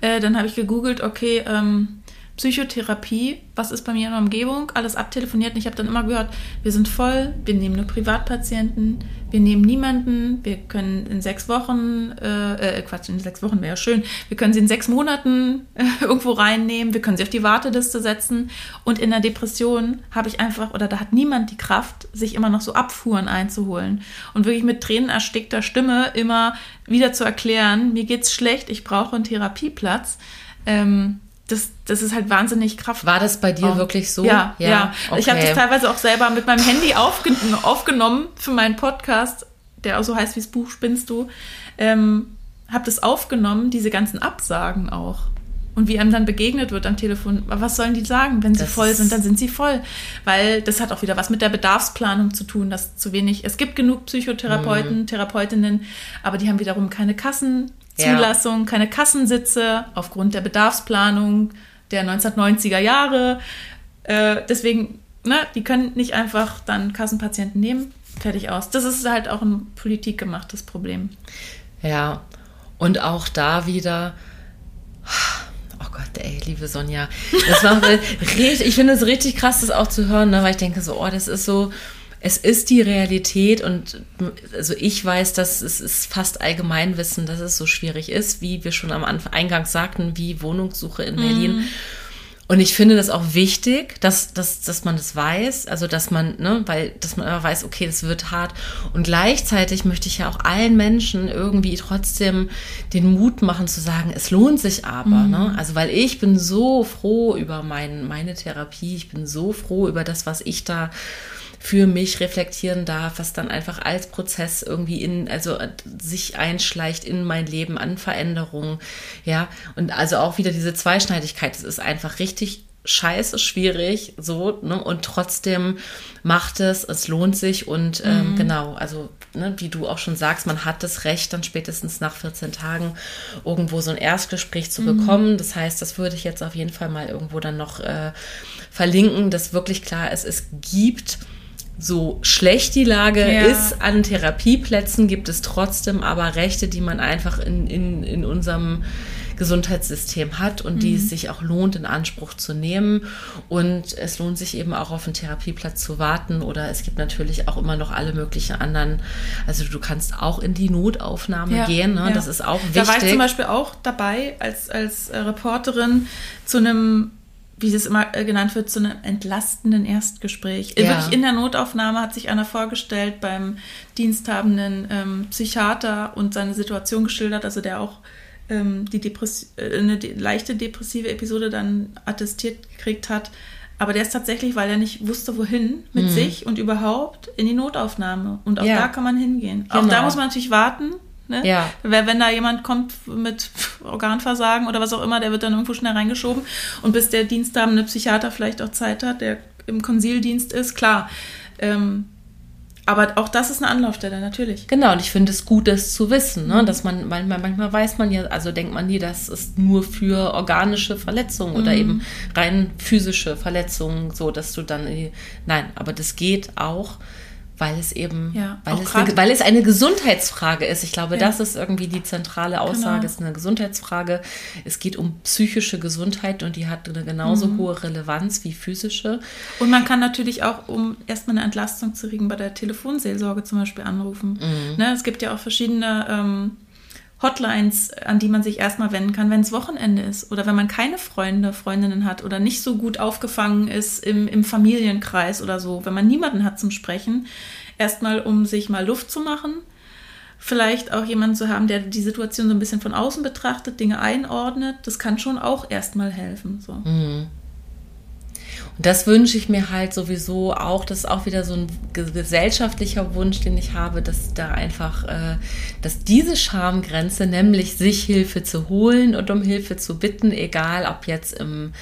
A: äh, dann habe ich gegoogelt, okay, ähm, Psychotherapie, was ist bei mir in der Umgebung, alles abtelefoniert und ich habe dann immer gehört, wir sind voll, wir nehmen nur Privatpatienten, wir nehmen niemanden, wir können in sechs Wochen, äh, äh Quatsch, in sechs Wochen wäre ja schön, wir können sie in sechs Monaten äh, <laughs> irgendwo reinnehmen, wir können sie auf die Warteliste setzen. Und in der Depression habe ich einfach, oder da hat niemand die Kraft, sich immer noch so Abfuhren einzuholen. Und wirklich mit Tränen erstickter Stimme immer wieder zu erklären, mir geht's schlecht, ich brauche einen Therapieplatz. Ähm, das, das ist halt wahnsinnig kraftvoll.
B: War das bei dir oh. wirklich so?
A: Ja, ja. ja. Okay. Ich habe das teilweise auch selber mit meinem Handy aufgen aufgenommen für meinen Podcast, der auch so heißt wie das Buch Spinnst du. Ähm, habe das aufgenommen, diese ganzen Absagen auch. Und wie einem dann begegnet wird am Telefon, was sollen die sagen? Wenn sie das voll sind, dann sind sie voll. Weil das hat auch wieder was mit der Bedarfsplanung zu tun, dass zu wenig, es gibt genug Psychotherapeuten, mhm. Therapeutinnen, aber die haben wiederum keine Kassen, Zulassung, ja. keine Kassensitze aufgrund der Bedarfsplanung der 1990er Jahre. Äh, deswegen, ne, die können nicht einfach dann Kassenpatienten nehmen. Fertig aus. Das ist halt auch ein politikgemachtes Problem.
B: Ja, und auch da wieder. Oh Gott, ey, liebe Sonja. Das war <laughs> richtig, ich finde es richtig krass, das auch zu hören, ne, weil ich denke so, oh, das ist so, es ist die Realität und also ich weiß, dass es ist fast Allgemeinwissen, dass es so schwierig ist, wie wir schon am Anfang eingangs sagten, wie Wohnungssuche in Berlin. Mhm. Und ich finde das auch wichtig, dass, dass, dass man das weiß, also dass man, ne, weil, dass man immer weiß, okay, das wird hart. Und gleichzeitig möchte ich ja auch allen Menschen irgendwie trotzdem den Mut machen zu sagen, es lohnt sich aber, mhm. ne? Also weil ich bin so froh über mein, meine Therapie, ich bin so froh über das, was ich da für mich reflektieren darf, was dann einfach als Prozess irgendwie in, also sich einschleicht in mein Leben an Veränderungen, ja, und also auch wieder diese Zweischneidigkeit, es ist einfach richtig scheiße schwierig, so, ne, und trotzdem macht es, es lohnt sich und ähm, mhm. genau, also, ne, wie du auch schon sagst, man hat das Recht, dann spätestens nach 14 Tagen irgendwo so ein Erstgespräch zu mhm. bekommen. Das heißt, das würde ich jetzt auf jeden Fall mal irgendwo dann noch äh, verlinken, dass wirklich klar ist, es gibt so schlecht die Lage ja. ist an Therapieplätzen, gibt es trotzdem aber Rechte, die man einfach in, in, in unserem Gesundheitssystem hat und mhm. die es sich auch lohnt, in Anspruch zu nehmen. Und es lohnt sich eben auch auf einen Therapieplatz zu warten. Oder es gibt natürlich auch immer noch alle möglichen anderen. Also du kannst auch in die Notaufnahme ja, gehen. Ne? Ja. Das ist auch wichtig. Da war
A: ich zum Beispiel auch dabei als, als äh, Reporterin zu einem wie das immer äh, genannt wird, zu einem entlastenden Erstgespräch. Ja. Wirklich in der Notaufnahme hat sich einer vorgestellt beim diensthabenden ähm, Psychiater und seine Situation geschildert, also der auch ähm, die Depress äh, eine de leichte depressive Episode dann attestiert gekriegt hat. Aber der ist tatsächlich, weil er nicht wusste, wohin mit mhm. sich und überhaupt in die Notaufnahme. Und auch ja. da kann man hingehen. Genau. Auch da genau. muss man natürlich warten, Ne? Ja. Wenn da jemand kommt mit Organversagen oder was auch immer, der wird dann irgendwo schnell reingeschoben. Und bis der diensthabende Psychiater vielleicht auch Zeit hat, der im Konsildienst ist, klar. Ähm, aber auch das ist eine Anlaufstelle, natürlich.
B: Genau, und ich finde es gut, das zu wissen, ne? dass man manchmal, manchmal weiß man ja, also denkt man nie, das ist nur für organische Verletzungen mhm. oder eben rein physische Verletzungen, so dass du dann, nein, aber das geht auch weil es eben, ja, weil, es eine, weil es eine Gesundheitsfrage ist. Ich glaube, ja. das ist irgendwie die zentrale Aussage, genau. es ist eine Gesundheitsfrage. Es geht um psychische Gesundheit und die hat eine genauso mhm. hohe Relevanz wie physische.
A: Und man kann natürlich auch, um erstmal eine Entlastung zu kriegen, bei der Telefonseelsorge zum Beispiel anrufen. Mhm. Ne, es gibt ja auch verschiedene ähm, Hotlines, an die man sich erstmal wenden kann, wenn es Wochenende ist oder wenn man keine Freunde, Freundinnen hat oder nicht so gut aufgefangen ist im, im Familienkreis oder so, wenn man niemanden hat zum Sprechen, erstmal um sich mal Luft zu machen, vielleicht auch jemanden zu haben, der die Situation so ein bisschen von außen betrachtet, Dinge einordnet, das kann schon auch erstmal helfen. So. Mhm.
B: Und das wünsche ich mir halt sowieso auch. Das ist auch wieder so ein gesellschaftlicher Wunsch, den ich habe, dass da einfach, äh, dass diese Schamgrenze, nämlich sich Hilfe zu holen und um Hilfe zu bitten, egal ob jetzt im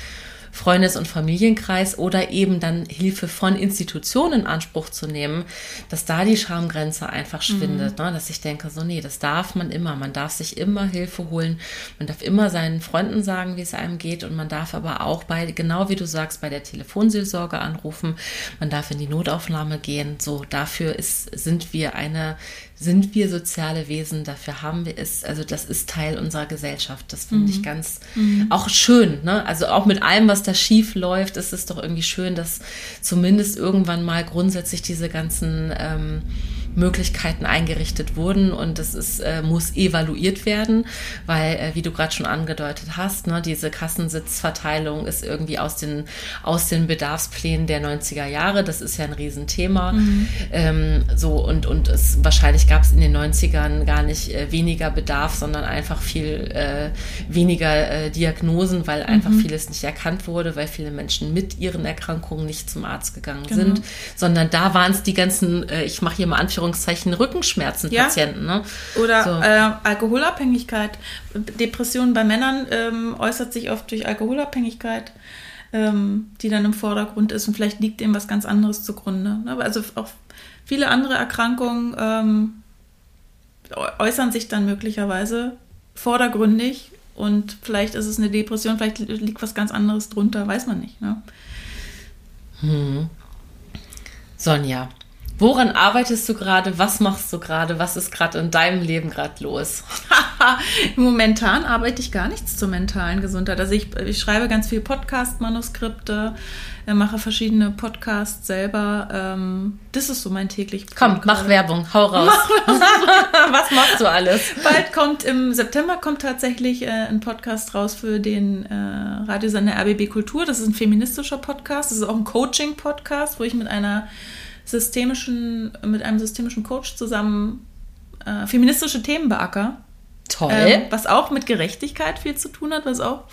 B: Freundes- und Familienkreis oder eben dann Hilfe von Institutionen in Anspruch zu nehmen, dass da die Schamgrenze einfach schwindet. Mhm. Ne? Dass ich denke, so, nee, das darf man immer. Man darf sich immer Hilfe holen. Man darf immer seinen Freunden sagen, wie es einem geht. Und man darf aber auch bei, genau wie du sagst, bei der Telefonseelsorge anrufen. Man darf in die Notaufnahme gehen. So, dafür ist, sind wir eine sind wir soziale Wesen, dafür haben wir es, also das ist Teil unserer Gesellschaft. Das finde mhm. ich ganz mhm. auch schön. Ne? Also auch mit allem, was da schief läuft, ist es doch irgendwie schön, dass zumindest irgendwann mal grundsätzlich diese ganzen ähm, Möglichkeiten eingerichtet wurden und es ist, äh, muss evaluiert werden, weil, äh, wie du gerade schon angedeutet hast, ne, diese Kassensitzverteilung ist irgendwie aus den, aus den Bedarfsplänen der 90er Jahre. Das ist ja ein Riesenthema. Mhm. Ähm, so und, und es wahrscheinlich gab es in den 90ern gar nicht äh, weniger Bedarf, sondern einfach viel äh, weniger äh, Diagnosen, weil einfach mhm. vieles nicht erkannt wurde, weil viele Menschen mit ihren Erkrankungen nicht zum Arzt gegangen genau. sind, sondern da waren es die ganzen, äh, ich mache hier mal Anführungszeichen, Anführungszeichen Rückenschmerzen-Patienten. Ja. Ne?
A: Oder so. äh, Alkoholabhängigkeit. Depression bei Männern ähm, äußert sich oft durch Alkoholabhängigkeit, ähm, die dann im Vordergrund ist und vielleicht liegt dem was ganz anderes zugrunde. Ne? Also auch viele andere Erkrankungen ähm, äußern sich dann möglicherweise vordergründig und vielleicht ist es eine Depression, vielleicht liegt was ganz anderes drunter, weiß man nicht. Ne?
B: Hm. Sonja, Woran arbeitest du gerade? Was machst du gerade? Was ist gerade in deinem Leben gerade los? <laughs>
A: Momentan arbeite ich gar nichts zur mentalen Gesundheit. Also ich, ich schreibe ganz viel Podcast-Manuskripte, äh, mache verschiedene Podcasts selber. Ähm, das ist so mein täglich.
B: Komm, mach gerade. Werbung, hau <laughs> raus. <laughs> Was machst du alles?
A: Bald kommt im September kommt tatsächlich äh, ein Podcast raus für den äh, Radiosender RBB Kultur. Das ist ein feministischer Podcast. Das ist auch ein Coaching-Podcast, wo ich mit einer systemischen, mit einem systemischen Coach zusammen äh, feministische Themen beacker.
B: Toll. Ähm,
A: was auch mit Gerechtigkeit viel zu tun hat, was auch,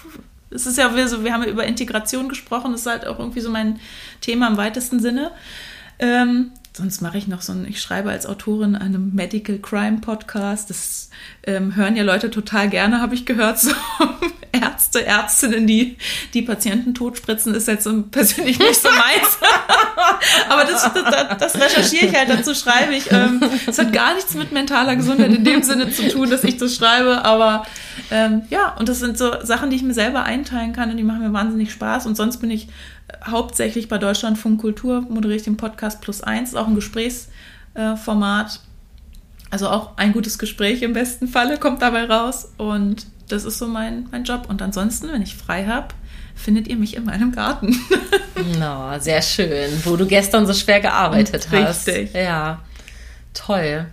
A: es ist ja, so, wir haben ja über Integration gesprochen, das ist halt auch irgendwie so mein Thema im weitesten Sinne. Ähm, sonst mache ich noch so ein, ich schreibe als Autorin einem Medical Crime Podcast. Das ähm, hören ja Leute total gerne, habe ich gehört. So Ärzte, Ärztinnen, die die Patienten totspritzen, ist jetzt persönlich nicht so meins. <laughs> Aber das, das, das, recherchiere ich halt, dazu schreibe ich. Ähm, es hat gar nichts mit mentaler Gesundheit in dem Sinne zu tun, dass ich das schreibe, aber ähm, ja, und das sind so Sachen, die ich mir selber einteilen kann und die machen mir wahnsinnig Spaß. Und sonst bin ich hauptsächlich bei Deutschlandfunk Kultur, moderiere ich den Podcast Plus Eins, ist auch ein Gesprächsformat. Also auch ein gutes Gespräch im besten Falle kommt dabei raus. Und das ist so mein, mein Job. Und ansonsten, wenn ich frei habe, findet ihr mich in meinem Garten. <laughs>
B: no, sehr schön. Wo du gestern so schwer gearbeitet
A: Richtig. hast. Richtig.
B: Ja, toll.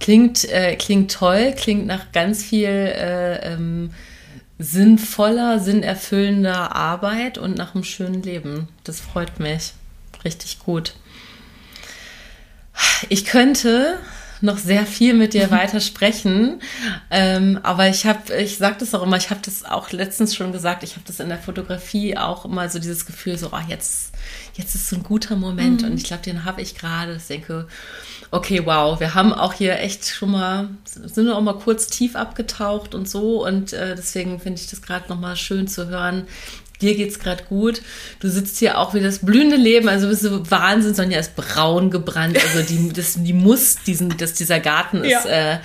B: Klingt, äh, klingt toll, klingt nach ganz viel äh, ähm, sinnvoller, sinnerfüllender Arbeit und nach einem schönen Leben. Das freut mich. Richtig gut. Ich könnte noch sehr viel mit dir weiter sprechen. Ähm, aber ich habe, ich sage das auch immer, ich habe das auch letztens schon gesagt, ich habe das in der Fotografie auch immer so dieses Gefühl, so, oh, jetzt, jetzt ist so ein guter Moment. Mhm. Und ich glaube, den habe ich gerade. Ich denke, okay, wow, wir haben auch hier echt schon mal, sind wir auch mal kurz tief abgetaucht und so. Und äh, deswegen finde ich das gerade nochmal schön zu hören, dir geht's gerade gut. Du sitzt hier auch wie das blühende Leben, also bist du Wahnsinn. Sonja ist braun gebrannt, also die, <laughs> das, die muss, diesen, dass dieser Garten ist, ja. äh,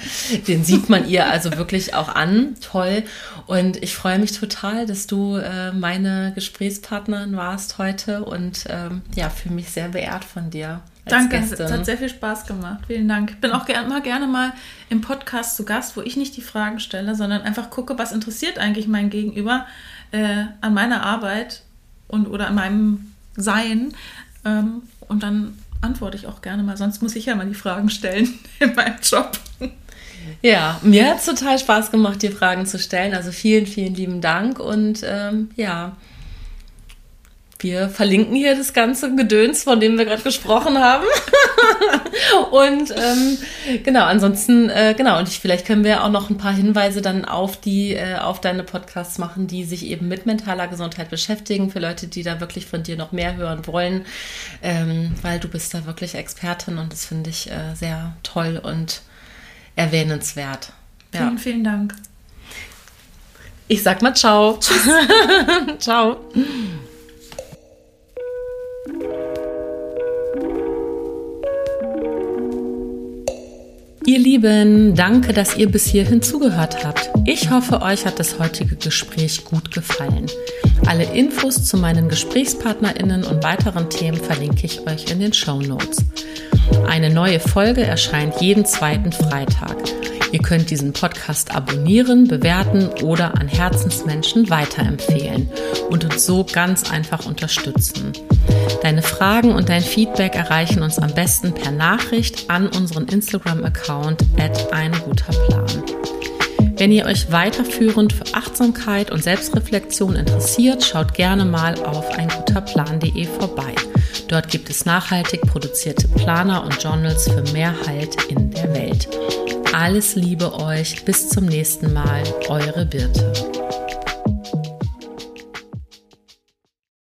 B: den sieht man ihr also wirklich auch an. Toll. Und ich freue mich total, dass du äh, meine Gesprächspartnerin warst heute und ähm, ja, fühle mich sehr beehrt von dir.
A: Danke, Gästin. es hat sehr viel Spaß gemacht. Vielen Dank. Ich bin auch ger immer gerne mal im Podcast zu Gast, wo ich nicht die Fragen stelle, sondern einfach gucke, was interessiert eigentlich mein Gegenüber äh, an meiner Arbeit und oder an meinem Sein. Ähm, und dann antworte ich auch gerne mal. Sonst muss ich ja mal die Fragen stellen <laughs> in meinem Job.
B: Ja, mir hat es total Spaß gemacht, dir Fragen zu stellen. Also vielen, vielen lieben Dank. Und ähm, ja, wir verlinken hier das ganze Gedöns, von dem wir gerade gesprochen haben. <laughs> und ähm, genau, ansonsten, äh, genau, und ich, vielleicht können wir auch noch ein paar Hinweise dann auf die, äh, auf deine Podcasts machen, die sich eben mit mentaler Gesundheit beschäftigen, für Leute, die da wirklich von dir noch mehr hören wollen, ähm, weil du bist da wirklich Expertin und das finde ich äh, sehr toll und erwähnenswert.
A: Ja. Vielen, vielen Dank.
B: Ich sag mal ciao. Tschüss. <laughs> ciao. Ihr Lieben, danke, dass ihr bis hierhin zugehört habt. Ich hoffe, euch hat das heutige Gespräch gut gefallen. Alle Infos zu meinen GesprächspartnerInnen und weiteren Themen verlinke ich euch in den Show Notes. Eine neue Folge erscheint jeden zweiten Freitag. Ihr könnt diesen Podcast abonnieren, bewerten oder an Herzensmenschen weiterempfehlen und uns so ganz einfach unterstützen. Deine Fragen und dein Feedback erreichen uns am besten per Nachricht an unseren Instagram-Account at ein guter Plan. Wenn ihr euch weiterführend für Achtsamkeit und Selbstreflexion interessiert, schaut gerne mal auf einguterplan.de vorbei. Dort gibt es nachhaltig produzierte Planer und Journals für mehr Halt in der Welt. Alles Liebe euch, bis zum nächsten Mal, eure Birte.